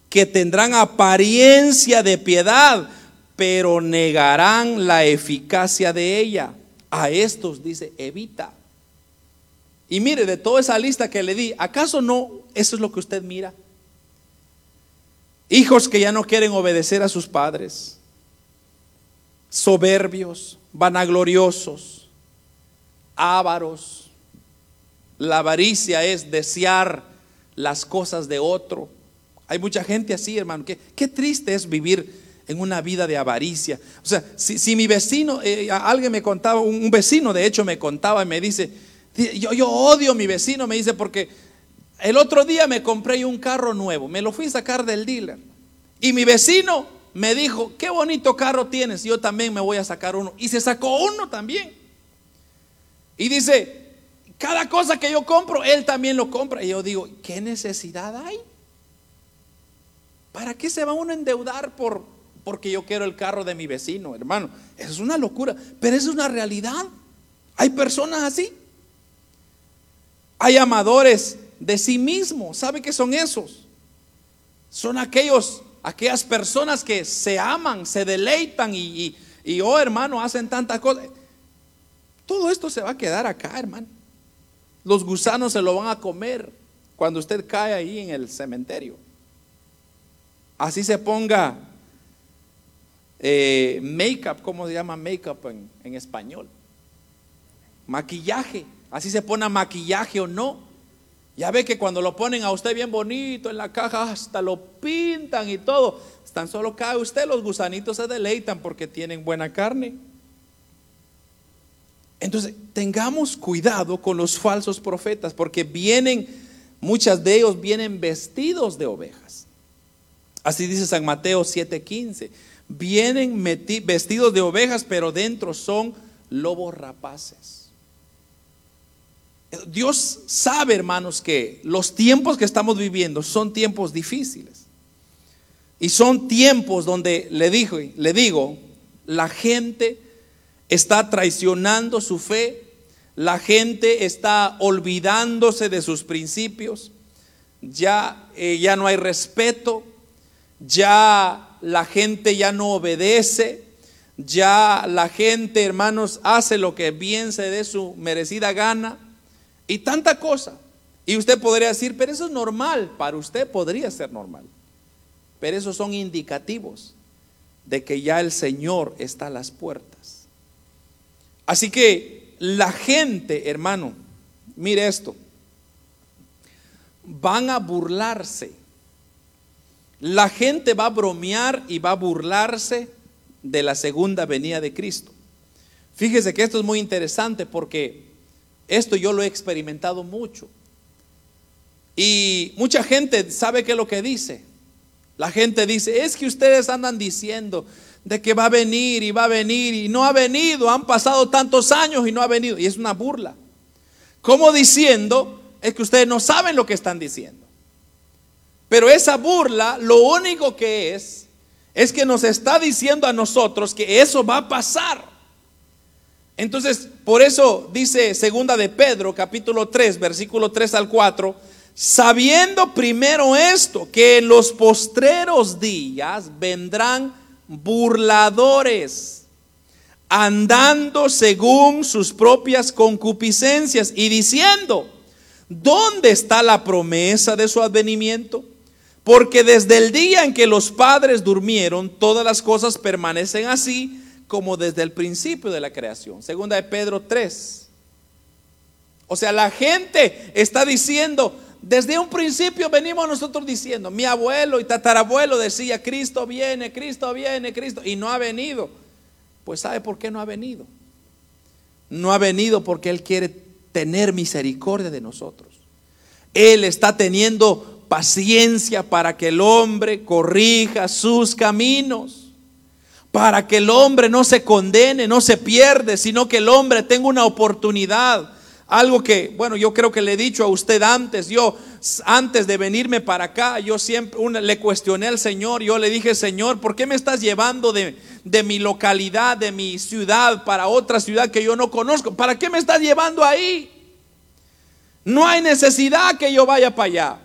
que tendrán apariencia de piedad, pero negarán la eficacia de ella. A estos dice, evita. Y mire, de toda esa lista que le di, ¿acaso no eso es lo que usted mira? Hijos que ya no quieren obedecer a sus padres soberbios, vanagloriosos, ávaros. La avaricia es desear las cosas de otro. Hay mucha gente así, hermano. Qué, qué triste es vivir en una vida de avaricia. O sea, si, mi vecino, eh, alguien me contaba, un, vecino de hecho me contaba y me dice, yo, yo odio a mi vecino, me dice, porque el otro día me compré un carro nuevo, me lo fui a sacar del dealer. Y mi vecino me dijo, qué bonito carro tienes, yo también me voy a sacar uno. Y se sacó uno también. Y dice, cada cosa que yo compro, él también lo compra. Y yo digo, ¿qué necesidad hay? ¿Para qué se va uno a endeudar por, porque yo quiero el carro de mi vecino, hermano? Eso es una locura, pero es una realidad. Hay personas así. Hay amadores de sí mismos. ¿Sabe qué son esos? Son aquellos aquellas personas que se aman, se deleitan y, oh hermano, hacen tantas cosas. Todo esto se va a quedar acá, hermano. Los gusanos se lo van a comer cuando usted cae ahí en el cementerio. Así se ponga eh, make-up, ¿cómo se llama make-up en, en español? Maquillaje. Así se pone maquillaje o no. Ya ve que cuando lo ponen a usted bien bonito en la caja, hasta lo pintan y todo. Tan solo cae usted, los gusanitos se deleitan porque tienen buena carne. Entonces, tengamos cuidado con los falsos profetas, porque vienen, muchas de ellos vienen vestidos de ovejas. Así dice San Mateo 7:15. Vienen vestidos de ovejas, pero dentro son lobos rapaces. Dios sabe, hermanos, que los tiempos que estamos viviendo son tiempos difíciles. Y son tiempos donde le digo, le digo, la gente está traicionando su fe, la gente está olvidándose de sus principios, ya, eh, ya no hay respeto, ya la gente ya no obedece, ya la gente, hermanos, hace lo que bien se dé su merecida gana y tanta cosa. Y usted podría decir, pero eso es normal, para usted podría ser normal. Pero esos son indicativos de que ya el Señor está a las puertas. Así que la gente, hermano, mire esto, van a burlarse. La gente va a bromear y va a burlarse de la segunda venida de Cristo. Fíjese que esto es muy interesante porque esto yo lo he experimentado mucho. Y mucha gente sabe qué es lo que dice. La gente dice, es que ustedes andan diciendo de que va a venir y va a venir y no ha venido, han pasado tantos años y no ha venido. Y es una burla. Como diciendo, es que ustedes no saben lo que están diciendo. Pero esa burla lo único que es, es que nos está diciendo a nosotros que eso va a pasar. Entonces, por eso dice segunda de Pedro, capítulo 3, versículo 3 al 4, sabiendo primero esto, que en los postreros días vendrán burladores, andando según sus propias concupiscencias y diciendo, ¿dónde está la promesa de su advenimiento? Porque desde el día en que los padres durmieron, todas las cosas permanecen así como desde el principio de la creación. Segunda de Pedro 3. O sea, la gente está diciendo, desde un principio venimos nosotros diciendo, mi abuelo y tatarabuelo decía, Cristo viene, Cristo viene, Cristo, y no ha venido. Pues ¿sabe por qué no ha venido? No ha venido porque Él quiere tener misericordia de nosotros. Él está teniendo paciencia para que el hombre corrija sus caminos, para que el hombre no se condene, no se pierde, sino que el hombre tenga una oportunidad algo que, bueno, yo creo que le he dicho a usted antes, yo antes de venirme para acá, yo siempre le cuestioné al Señor, yo le dije, Señor, ¿por qué me estás llevando de, de mi localidad, de mi ciudad, para otra ciudad que yo no conozco? ¿Para qué me estás llevando ahí? No hay necesidad que yo vaya para allá.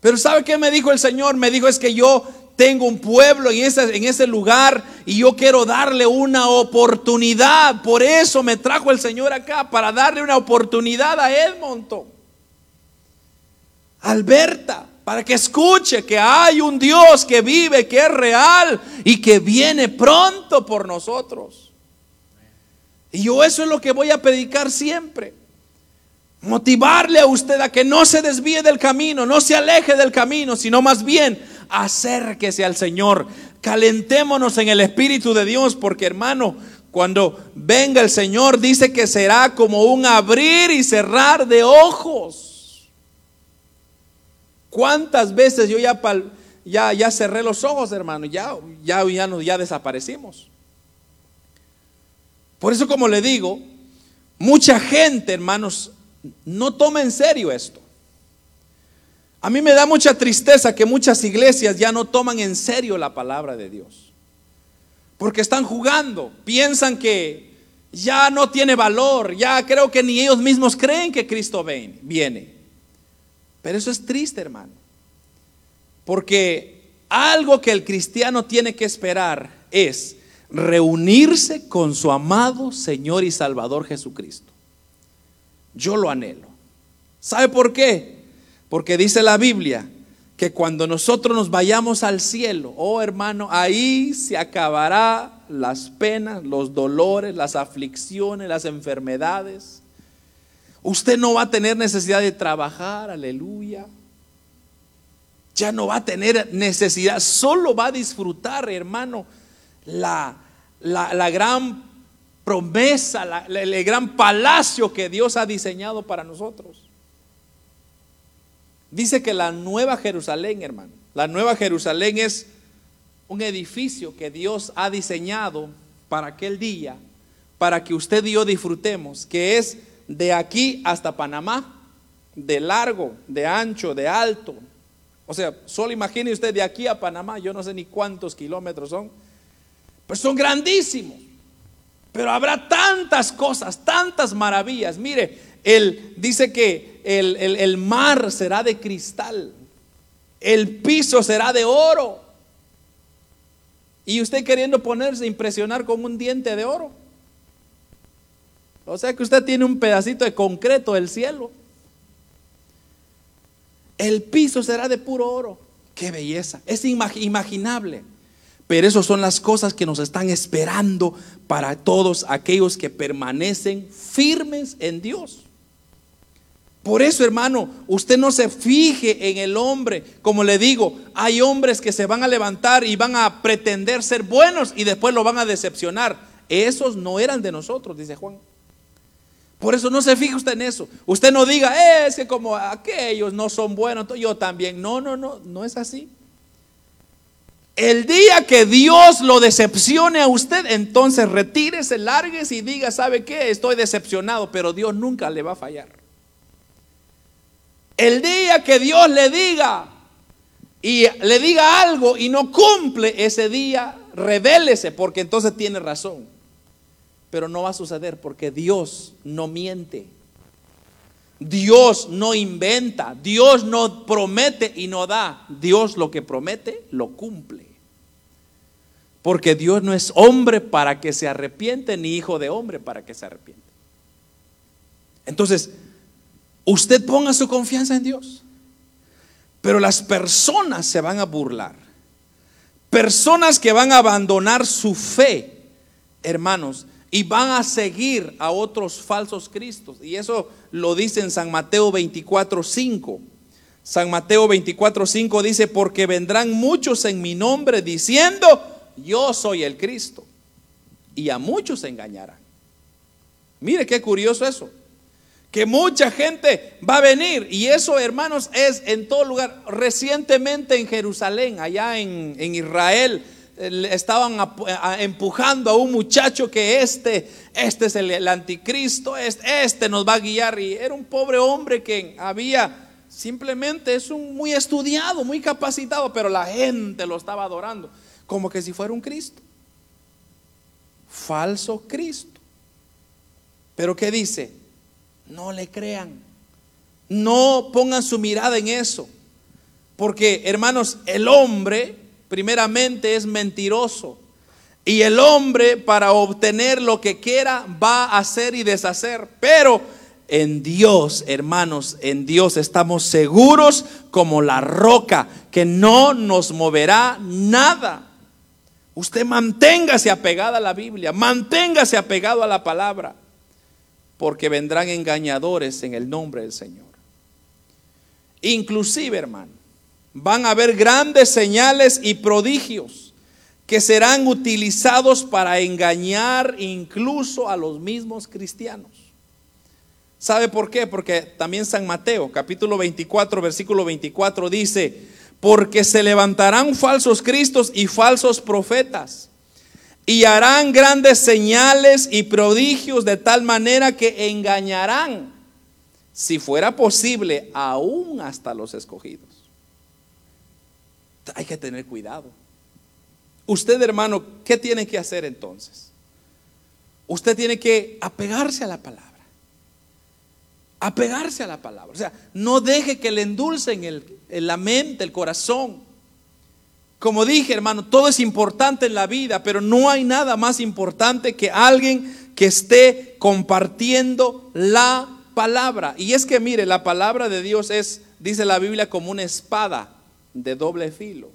Pero ¿sabe qué me dijo el Señor? Me dijo es que yo tengo un pueblo en ese, en ese lugar y yo quiero darle una oportunidad. Por eso me trajo el Señor acá, para darle una oportunidad a Edmonton. Alberta, para que escuche que hay un Dios que vive, que es real y que viene pronto por nosotros. Y yo eso es lo que voy a predicar siempre. Motivarle a usted a que no se desvíe del camino, no se aleje del camino, sino más bien acérquese al Señor. Calentémonos en el Espíritu de Dios, porque hermano, cuando venga el Señor dice que será como un abrir y cerrar de ojos. ¿Cuántas veces yo ya, ya, ya cerré los ojos, hermano? Ya, ya, ya, ya desaparecimos. Por eso, como le digo, mucha gente, hermanos, no toma en serio esto. A mí me da mucha tristeza que muchas iglesias ya no toman en serio la palabra de Dios. Porque están jugando, piensan que ya no tiene valor, ya creo que ni ellos mismos creen que Cristo viene. Pero eso es triste, hermano. Porque algo que el cristiano tiene que esperar es reunirse con su amado Señor y Salvador Jesucristo. Yo lo anhelo. ¿Sabe por qué? Porque dice la Biblia que cuando nosotros nos vayamos al cielo, oh hermano, ahí se acabará las penas, los dolores, las aflicciones, las enfermedades. Usted no va a tener necesidad de trabajar, aleluya. Ya no va a tener necesidad, solo va a disfrutar, hermano, la, la, gran promesa, el gran palacio que Dios ha diseñado para nosotros. Dice que la nueva Jerusalén, hermano, la nueva Jerusalén es un edificio que Dios ha diseñado para aquel día, para que usted y yo disfrutemos, que es de aquí hasta Panamá, de largo, de ancho, de alto. O sea, solo imagine usted de aquí a Panamá, yo no sé ni cuántos kilómetros son, pues son grandísimos. Pero habrá tantas cosas, tantas maravillas. Mire, él dice que el, mar será de cristal, el piso será de oro. Y usted queriendo ponerse, impresionar con un diente de oro. O sea que usted tiene un pedacito de concreto del cielo. El piso será de puro oro. Qué belleza. Es imaginable. Pero esas son las cosas que nos están esperando para todos aquellos que permanecen firmes en Dios. Por eso, hermano, usted no se fije en el hombre. Como le digo, hay hombres que se van a levantar y van a pretender ser buenos y después lo van a decepcionar. Esos no eran de nosotros, dice Juan. Por eso no se fije usted en eso. Usted no diga, eh, es que como aquellos no son buenos, yo también. No, no, no, no es así. El día que Dios lo decepcione a usted, entonces retírese, lárguese y diga, ¿sabe qué? Estoy decepcionado, pero Dios nunca le va a fallar. El día que Dios le diga y le diga algo y no cumple ese día, revélese porque entonces tiene razón. Pero no va a suceder porque Dios no miente. Dios no inventa, Dios no promete y no da. Dios lo que promete, lo cumple. Porque Dios no es hombre para que se arrepiente, ni hijo de hombre para que se arrepiente. Entonces, usted ponga su confianza en Dios. Pero las personas se van a burlar. Personas que van a abandonar su fe, hermanos, y van a seguir a otros falsos cristos. Y eso lo dice en San Mateo 24, 5. San Mateo 24, 5 dice, porque vendrán muchos en mi nombre diciendo, yo soy el Cristo. Y a muchos se engañarán. Mire qué curioso eso. Que mucha gente va a venir. Y eso, hermanos, es en todo lugar. Recientemente en Jerusalén, allá en, en Israel, estaban empujando a un muchacho que este, este es el, anticristo, este, este, nos va a guiar. Y era un pobre hombre que había, simplemente es un muy estudiado, muy capacitado, pero la gente lo estaba adorando, como que si fuera un Cristo. Falso Cristo. Pero ¿qué dice? No le crean. No pongan su mirada en eso. Porque, hermanos, el hombre primeramente es mentiroso. Y el hombre para obtener lo que quiera va a hacer y deshacer. Pero en Dios, hermanos, en Dios estamos seguros como la roca que no nos moverá nada. Usted manténgase apegada a la Biblia, manténgase apegado a la palabra, porque vendrán engañadores en el nombre del Señor. Inclusive, hermano, van a haber grandes señales y prodigios que serán utilizados para engañar incluso a los mismos cristianos. ¿Sabe por qué? Porque también San Mateo, capítulo 24, versículo 24 dice, porque se levantarán falsos cristos y falsos profetas y harán grandes señales y prodigios de tal manera que engañarán, si fuera posible, aún hasta los escogidos. Hay que tener cuidado. Usted, hermano, ¿qué tiene que hacer entonces? Usted tiene que apegarse a la palabra. Apegarse a la palabra. O sea, no deje que le endulcen el, la mente, el corazón. Como dije, hermano, todo es importante en la vida, pero no hay nada más importante que alguien que esté compartiendo la palabra. Y es que, mire, la palabra de Dios es, dice la Biblia, como una espada de doble filo.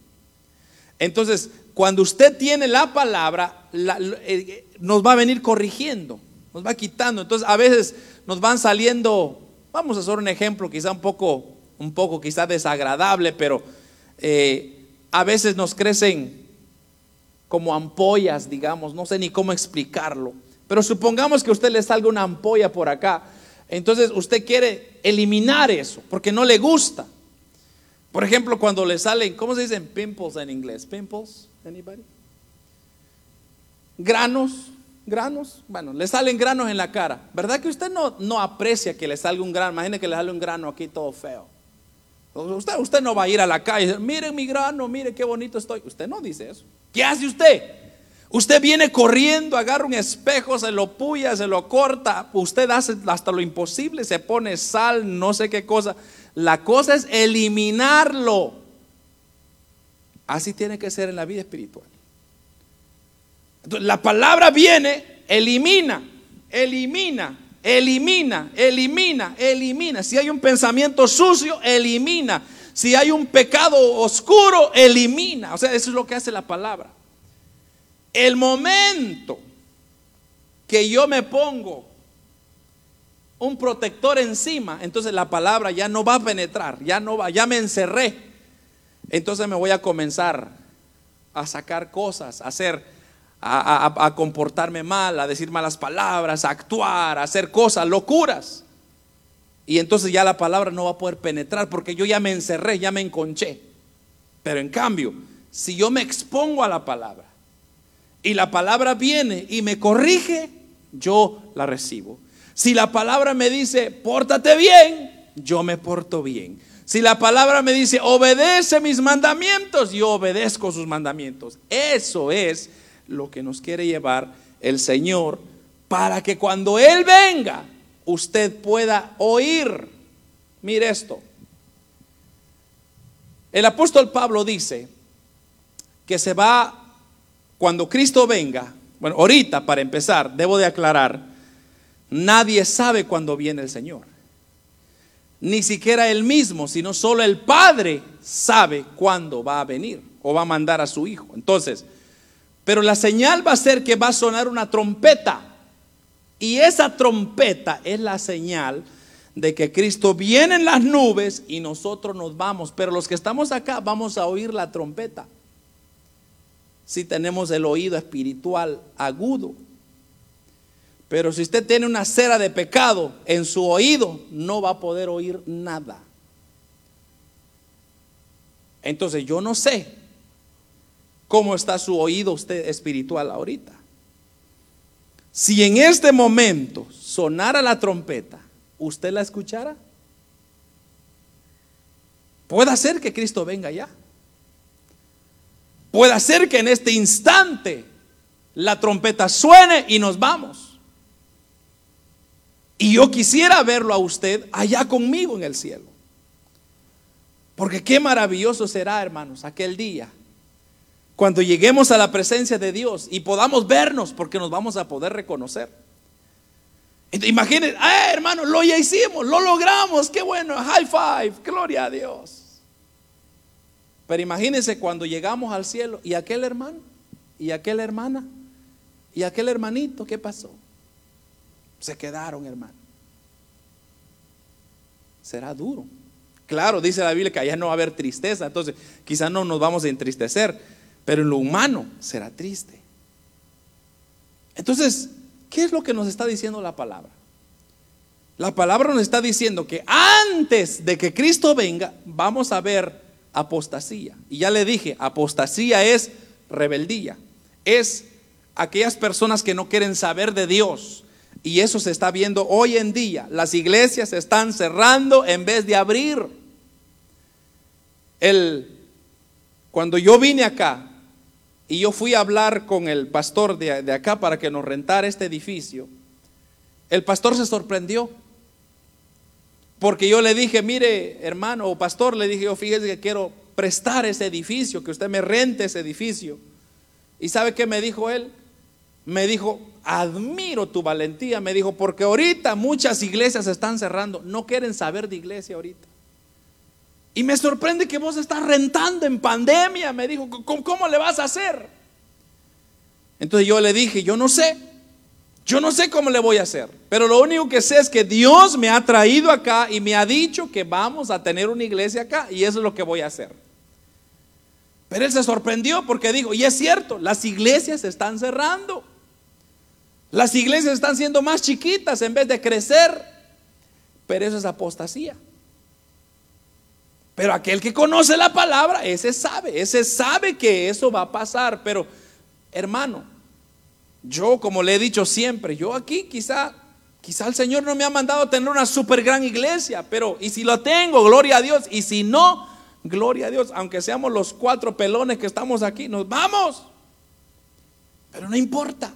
Entonces, cuando usted tiene la palabra, eh, nos va a venir corrigiendo, nos va quitando. Entonces, a veces nos van saliendo, vamos a hacer un ejemplo, quizá un poco, un poco quizá desagradable, pero eh, a veces nos crecen como ampollas, digamos, no sé ni cómo explicarlo. Pero supongamos que a usted le salga una ampolla por acá. Entonces usted quiere eliminar eso porque no le gusta. Por ejemplo, cuando le salen, ¿cómo se dicen pimples en inglés? Pimples, anybody? Granos, granos, bueno, le salen granos en la cara. ¿Verdad que usted no, no aprecia que le salga un grano? Imagine que le sale un grano aquí todo feo. Usted, no va a ir a la calle miren mi grano, mire qué bonito estoy. Usted no dice eso. ¿Qué hace usted? Usted viene corriendo, agarra un espejo, se lo puya, se lo corta. Usted hace hasta lo imposible, se pone sal, no sé qué cosa. La cosa es eliminarlo. Así tiene que ser en la vida espiritual. la palabra viene, elimina, elimina, elimina, elimina, elimina. Si hay un pensamiento sucio, elimina. Si hay un pecado oscuro, elimina. O sea, eso es lo que hace la palabra. El momento que yo me pongo un protector encima, entonces la palabra ya no va a penetrar, ya no va, ya me encerré. Entonces me voy a comenzar a sacar cosas, a hacer, a, comportarme mal, a decir malas palabras, a actuar, a hacer cosas, locuras. Y entonces ya la palabra no va a poder penetrar porque yo ya me encerré, ya me enconché. Pero en cambio, si yo me expongo a la palabra y la palabra viene y me corrige, yo la recibo. Si la palabra me dice, pórtate bien, yo me porto bien. Si la palabra me dice, obedece mis mandamientos, yo obedezco sus mandamientos. Eso es lo que nos quiere llevar el Señor para que cuando Él venga, usted pueda oír. Mire esto. El apóstol Pablo dice que se va, cuando Cristo venga, bueno, ahorita para empezar, debo de aclarar, Nadie sabe cuándo viene el Señor. Ni siquiera Él mismo, sino solo el Padre sabe cuándo va a venir o va a mandar a su Hijo. Entonces, pero la señal va a ser que va a sonar una trompeta. Y esa trompeta es la señal de que Cristo viene en las nubes y nosotros nos vamos. Pero los que estamos acá vamos a oír la trompeta. Si tenemos el oído espiritual agudo. Pero si usted tiene una cera de pecado en su oído, no va a poder oír nada. Entonces yo no sé cómo está su oído usted espiritual ahorita. Si en este momento sonara la trompeta, ¿usted la escuchara? Puede ser que Cristo venga ya. Puede ser que en este instante la trompeta suene y nos vamos. Y yo quisiera verlo a usted allá conmigo en el cielo. Porque qué maravilloso será, hermanos, aquel día. Cuando lleguemos a la presencia de Dios y podamos vernos, porque nos vamos a poder reconocer. Imaginen, ah, hermano, lo ya hicimos, lo logramos, qué bueno, high five, gloria a Dios. Pero imagínense cuando llegamos al cielo y aquel hermano, y aquella hermana, y aquel hermanito, ¿qué pasó? Se quedaron, hermano. Será duro. Claro, dice la Biblia que allá no va a haber tristeza, entonces quizás no nos vamos a entristecer, pero en lo humano será triste. Entonces, ¿qué es lo que nos está diciendo la palabra? La palabra nos está diciendo que antes de que Cristo venga, vamos a ver apostasía. Y ya le dije, apostasía es rebeldía. Es aquellas personas que no quieren saber de Dios, y eso se está viendo hoy en día. Las iglesias se están cerrando en vez de abrir. El, cuando yo vine acá y yo fui a hablar con el pastor de, de acá para que nos rentara este edificio, el pastor se sorprendió. Porque yo le dije, mire, hermano o pastor, le dije, yo fíjese que quiero prestar ese edificio, que usted me rente ese edificio. ¿Y sabe qué me dijo él? me dijo, admiro tu valentía, me dijo, porque ahorita muchas iglesias se están cerrando, no quieren saber de iglesia ahorita. Y me sorprende que vos estás rentando en pandemia, me dijo, ¿cómo, le vas a hacer? Entonces yo le dije, yo no sé, yo no sé cómo le voy a hacer, pero lo único que sé es que Dios me ha traído acá y me ha dicho que vamos a tener una iglesia acá y eso es lo que voy a hacer. Pero él se sorprendió porque dijo, y es cierto, las iglesias se están cerrando. Las iglesias están siendo más chiquitas en vez de crecer, pero eso es apostasía. Pero aquel que conoce la palabra, ese sabe, ese sabe que eso va a pasar. Pero, hermano, yo como le he dicho siempre, yo aquí quizá, quizá el Señor no me ha mandado a tener una super gran iglesia, pero y si lo tengo, gloria a Dios, y si no, gloria a Dios, aunque seamos los cuatro pelones que estamos aquí, nos vamos. Pero no importa.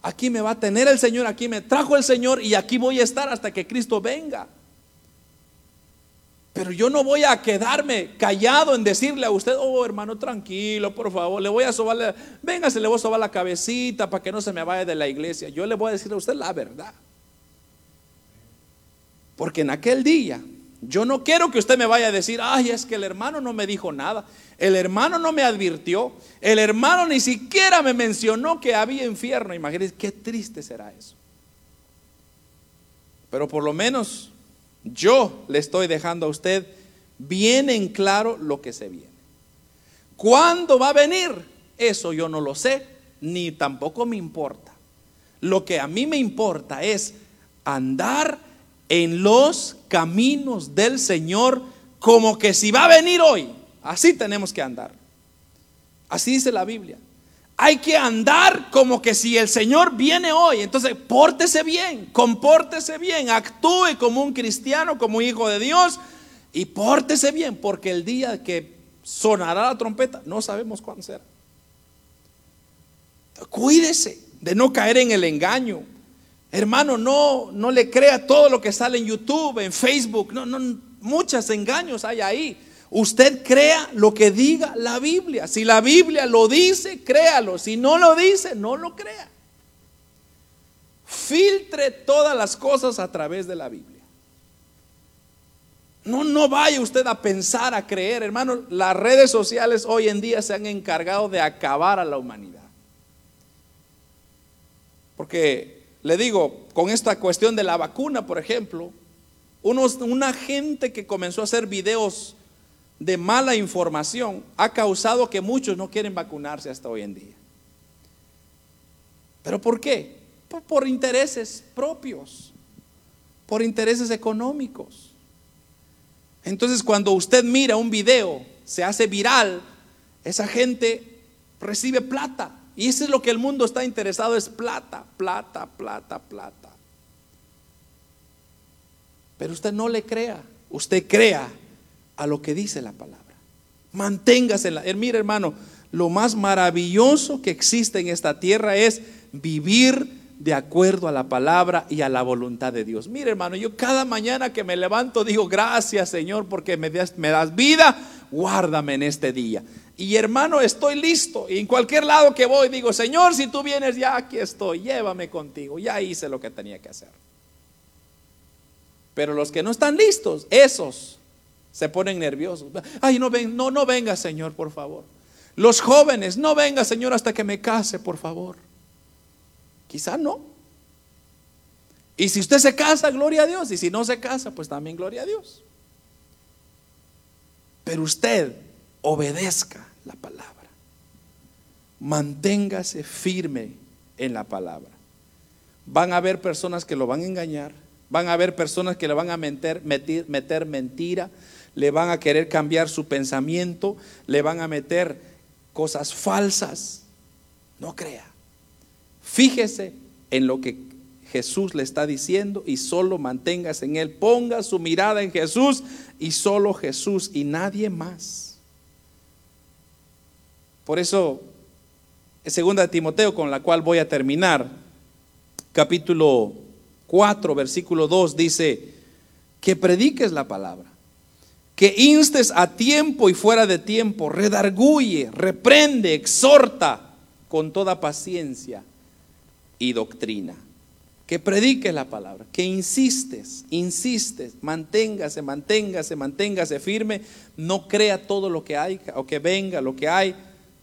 Aquí me va a tener el Señor, aquí me trajo el Señor y aquí voy a estar hasta que Cristo venga. Pero yo no voy a quedarme callado en decirle a usted, oh hermano, tranquilo, por favor, le voy a sobarle, se le voy a sobar la cabecita para que no se me vaya de la iglesia. Yo le voy a decir a usted la verdad. Porque en aquel día, yo no quiero que usted me vaya a decir, ay, es que el hermano no me dijo nada, el hermano no me advirtió, el hermano ni siquiera me mencionó que había infierno. Imagínense qué triste será eso. Pero por lo menos yo le estoy dejando a usted bien en claro lo que se viene. ¿Cuándo va a venir? Eso yo no lo sé, ni tampoco me importa. Lo que a mí me importa es andar en los caminos del Señor como que si va a venir hoy. Así tenemos que andar. Así dice la Biblia. Hay que andar como que si el Señor viene hoy. Entonces, pórtese bien, compórtese bien, actúe como un cristiano, como un hijo de Dios y pórtese bien, porque el día que sonará la trompeta, no sabemos cuándo será. Cuídese de no caer en el engaño. Hermano, no, no le crea todo lo que sale en YouTube, en Facebook. No, no, muchos engaños hay ahí. Usted crea lo que diga la Biblia. Si la Biblia lo dice, créalo. Si no lo dice, no lo crea. Filtre todas las cosas a través de la Biblia. No, no vaya usted a pensar, a creer, hermano. Las redes sociales hoy en día se han encargado de acabar a la humanidad. Porque le digo, con esta cuestión de la vacuna, por ejemplo, unos, una gente que comenzó a hacer videos de mala información ha causado que muchos no quieren vacunarse hasta hoy en día. ¿Pero por qué? Por, intereses propios, por intereses económicos. Entonces cuando usted mira un video, se hace viral, esa gente recibe plata. Y eso es lo que el mundo está interesado, es plata, plata, plata, plata. Pero usted no le crea, usted crea a lo que dice la palabra. Manténgase en la. Eh, mire, hermano, lo más maravilloso que existe en esta tierra es vivir de acuerdo a la palabra y a la voluntad de Dios. Mire, hermano, yo cada mañana que me levanto digo, gracias, Señor, porque me das, me das vida, guárdame en este día. Y hermano, estoy listo. Y en cualquier lado que voy, digo, Señor, si tú vienes, ya aquí estoy, llévame contigo. Ya hice lo que tenía que hacer. Pero los que no están listos, esos se ponen nerviosos. Ay, no, ven, no, no venga, Señor, por favor. Los jóvenes, no venga, Señor, hasta que me case, por favor. Quizá no. Y si usted se casa, gloria a Dios. Y si no se casa, pues también gloria a Dios. Pero usted obedezca la palabra. Manténgase firme en la palabra. Van a haber personas que lo van a engañar. Van a haber personas que le van a meter, meter, meter mentira le van a querer cambiar su pensamiento, le van a meter cosas falsas. No crea. Fíjese en lo que Jesús le está diciendo y solo manténgase en él. Ponga su mirada en Jesús y solo Jesús y nadie más. Por eso, segunda de Timoteo, con la cual voy a terminar, capítulo 4, versículo 2, dice, que prediques la palabra que instes a tiempo y fuera de tiempo, redarguye, reprende, exhorta con toda paciencia y doctrina. Que prediques la palabra, que insistes, insistes, manténgase, manténgase, manténgase firme, no crea todo lo que hay o que venga lo que hay,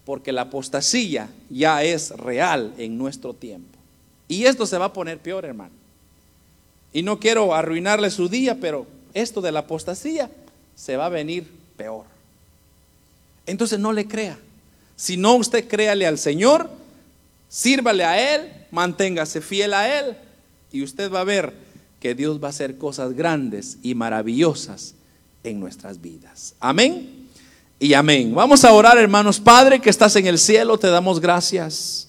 porque la apostasía ya es real en nuestro tiempo. Y esto se va a poner peor, hermano. Y no quiero arruinarle su día, pero esto de la apostasía se va a venir peor. Entonces no le crea. Si no, usted créale al Señor, sírvale a Él, manténgase fiel a Él y usted va a ver que Dios va a hacer cosas grandes y maravillosas en nuestras vidas. Amén y amén. Vamos a orar, hermanos. Padre que estás en el cielo, te damos gracias.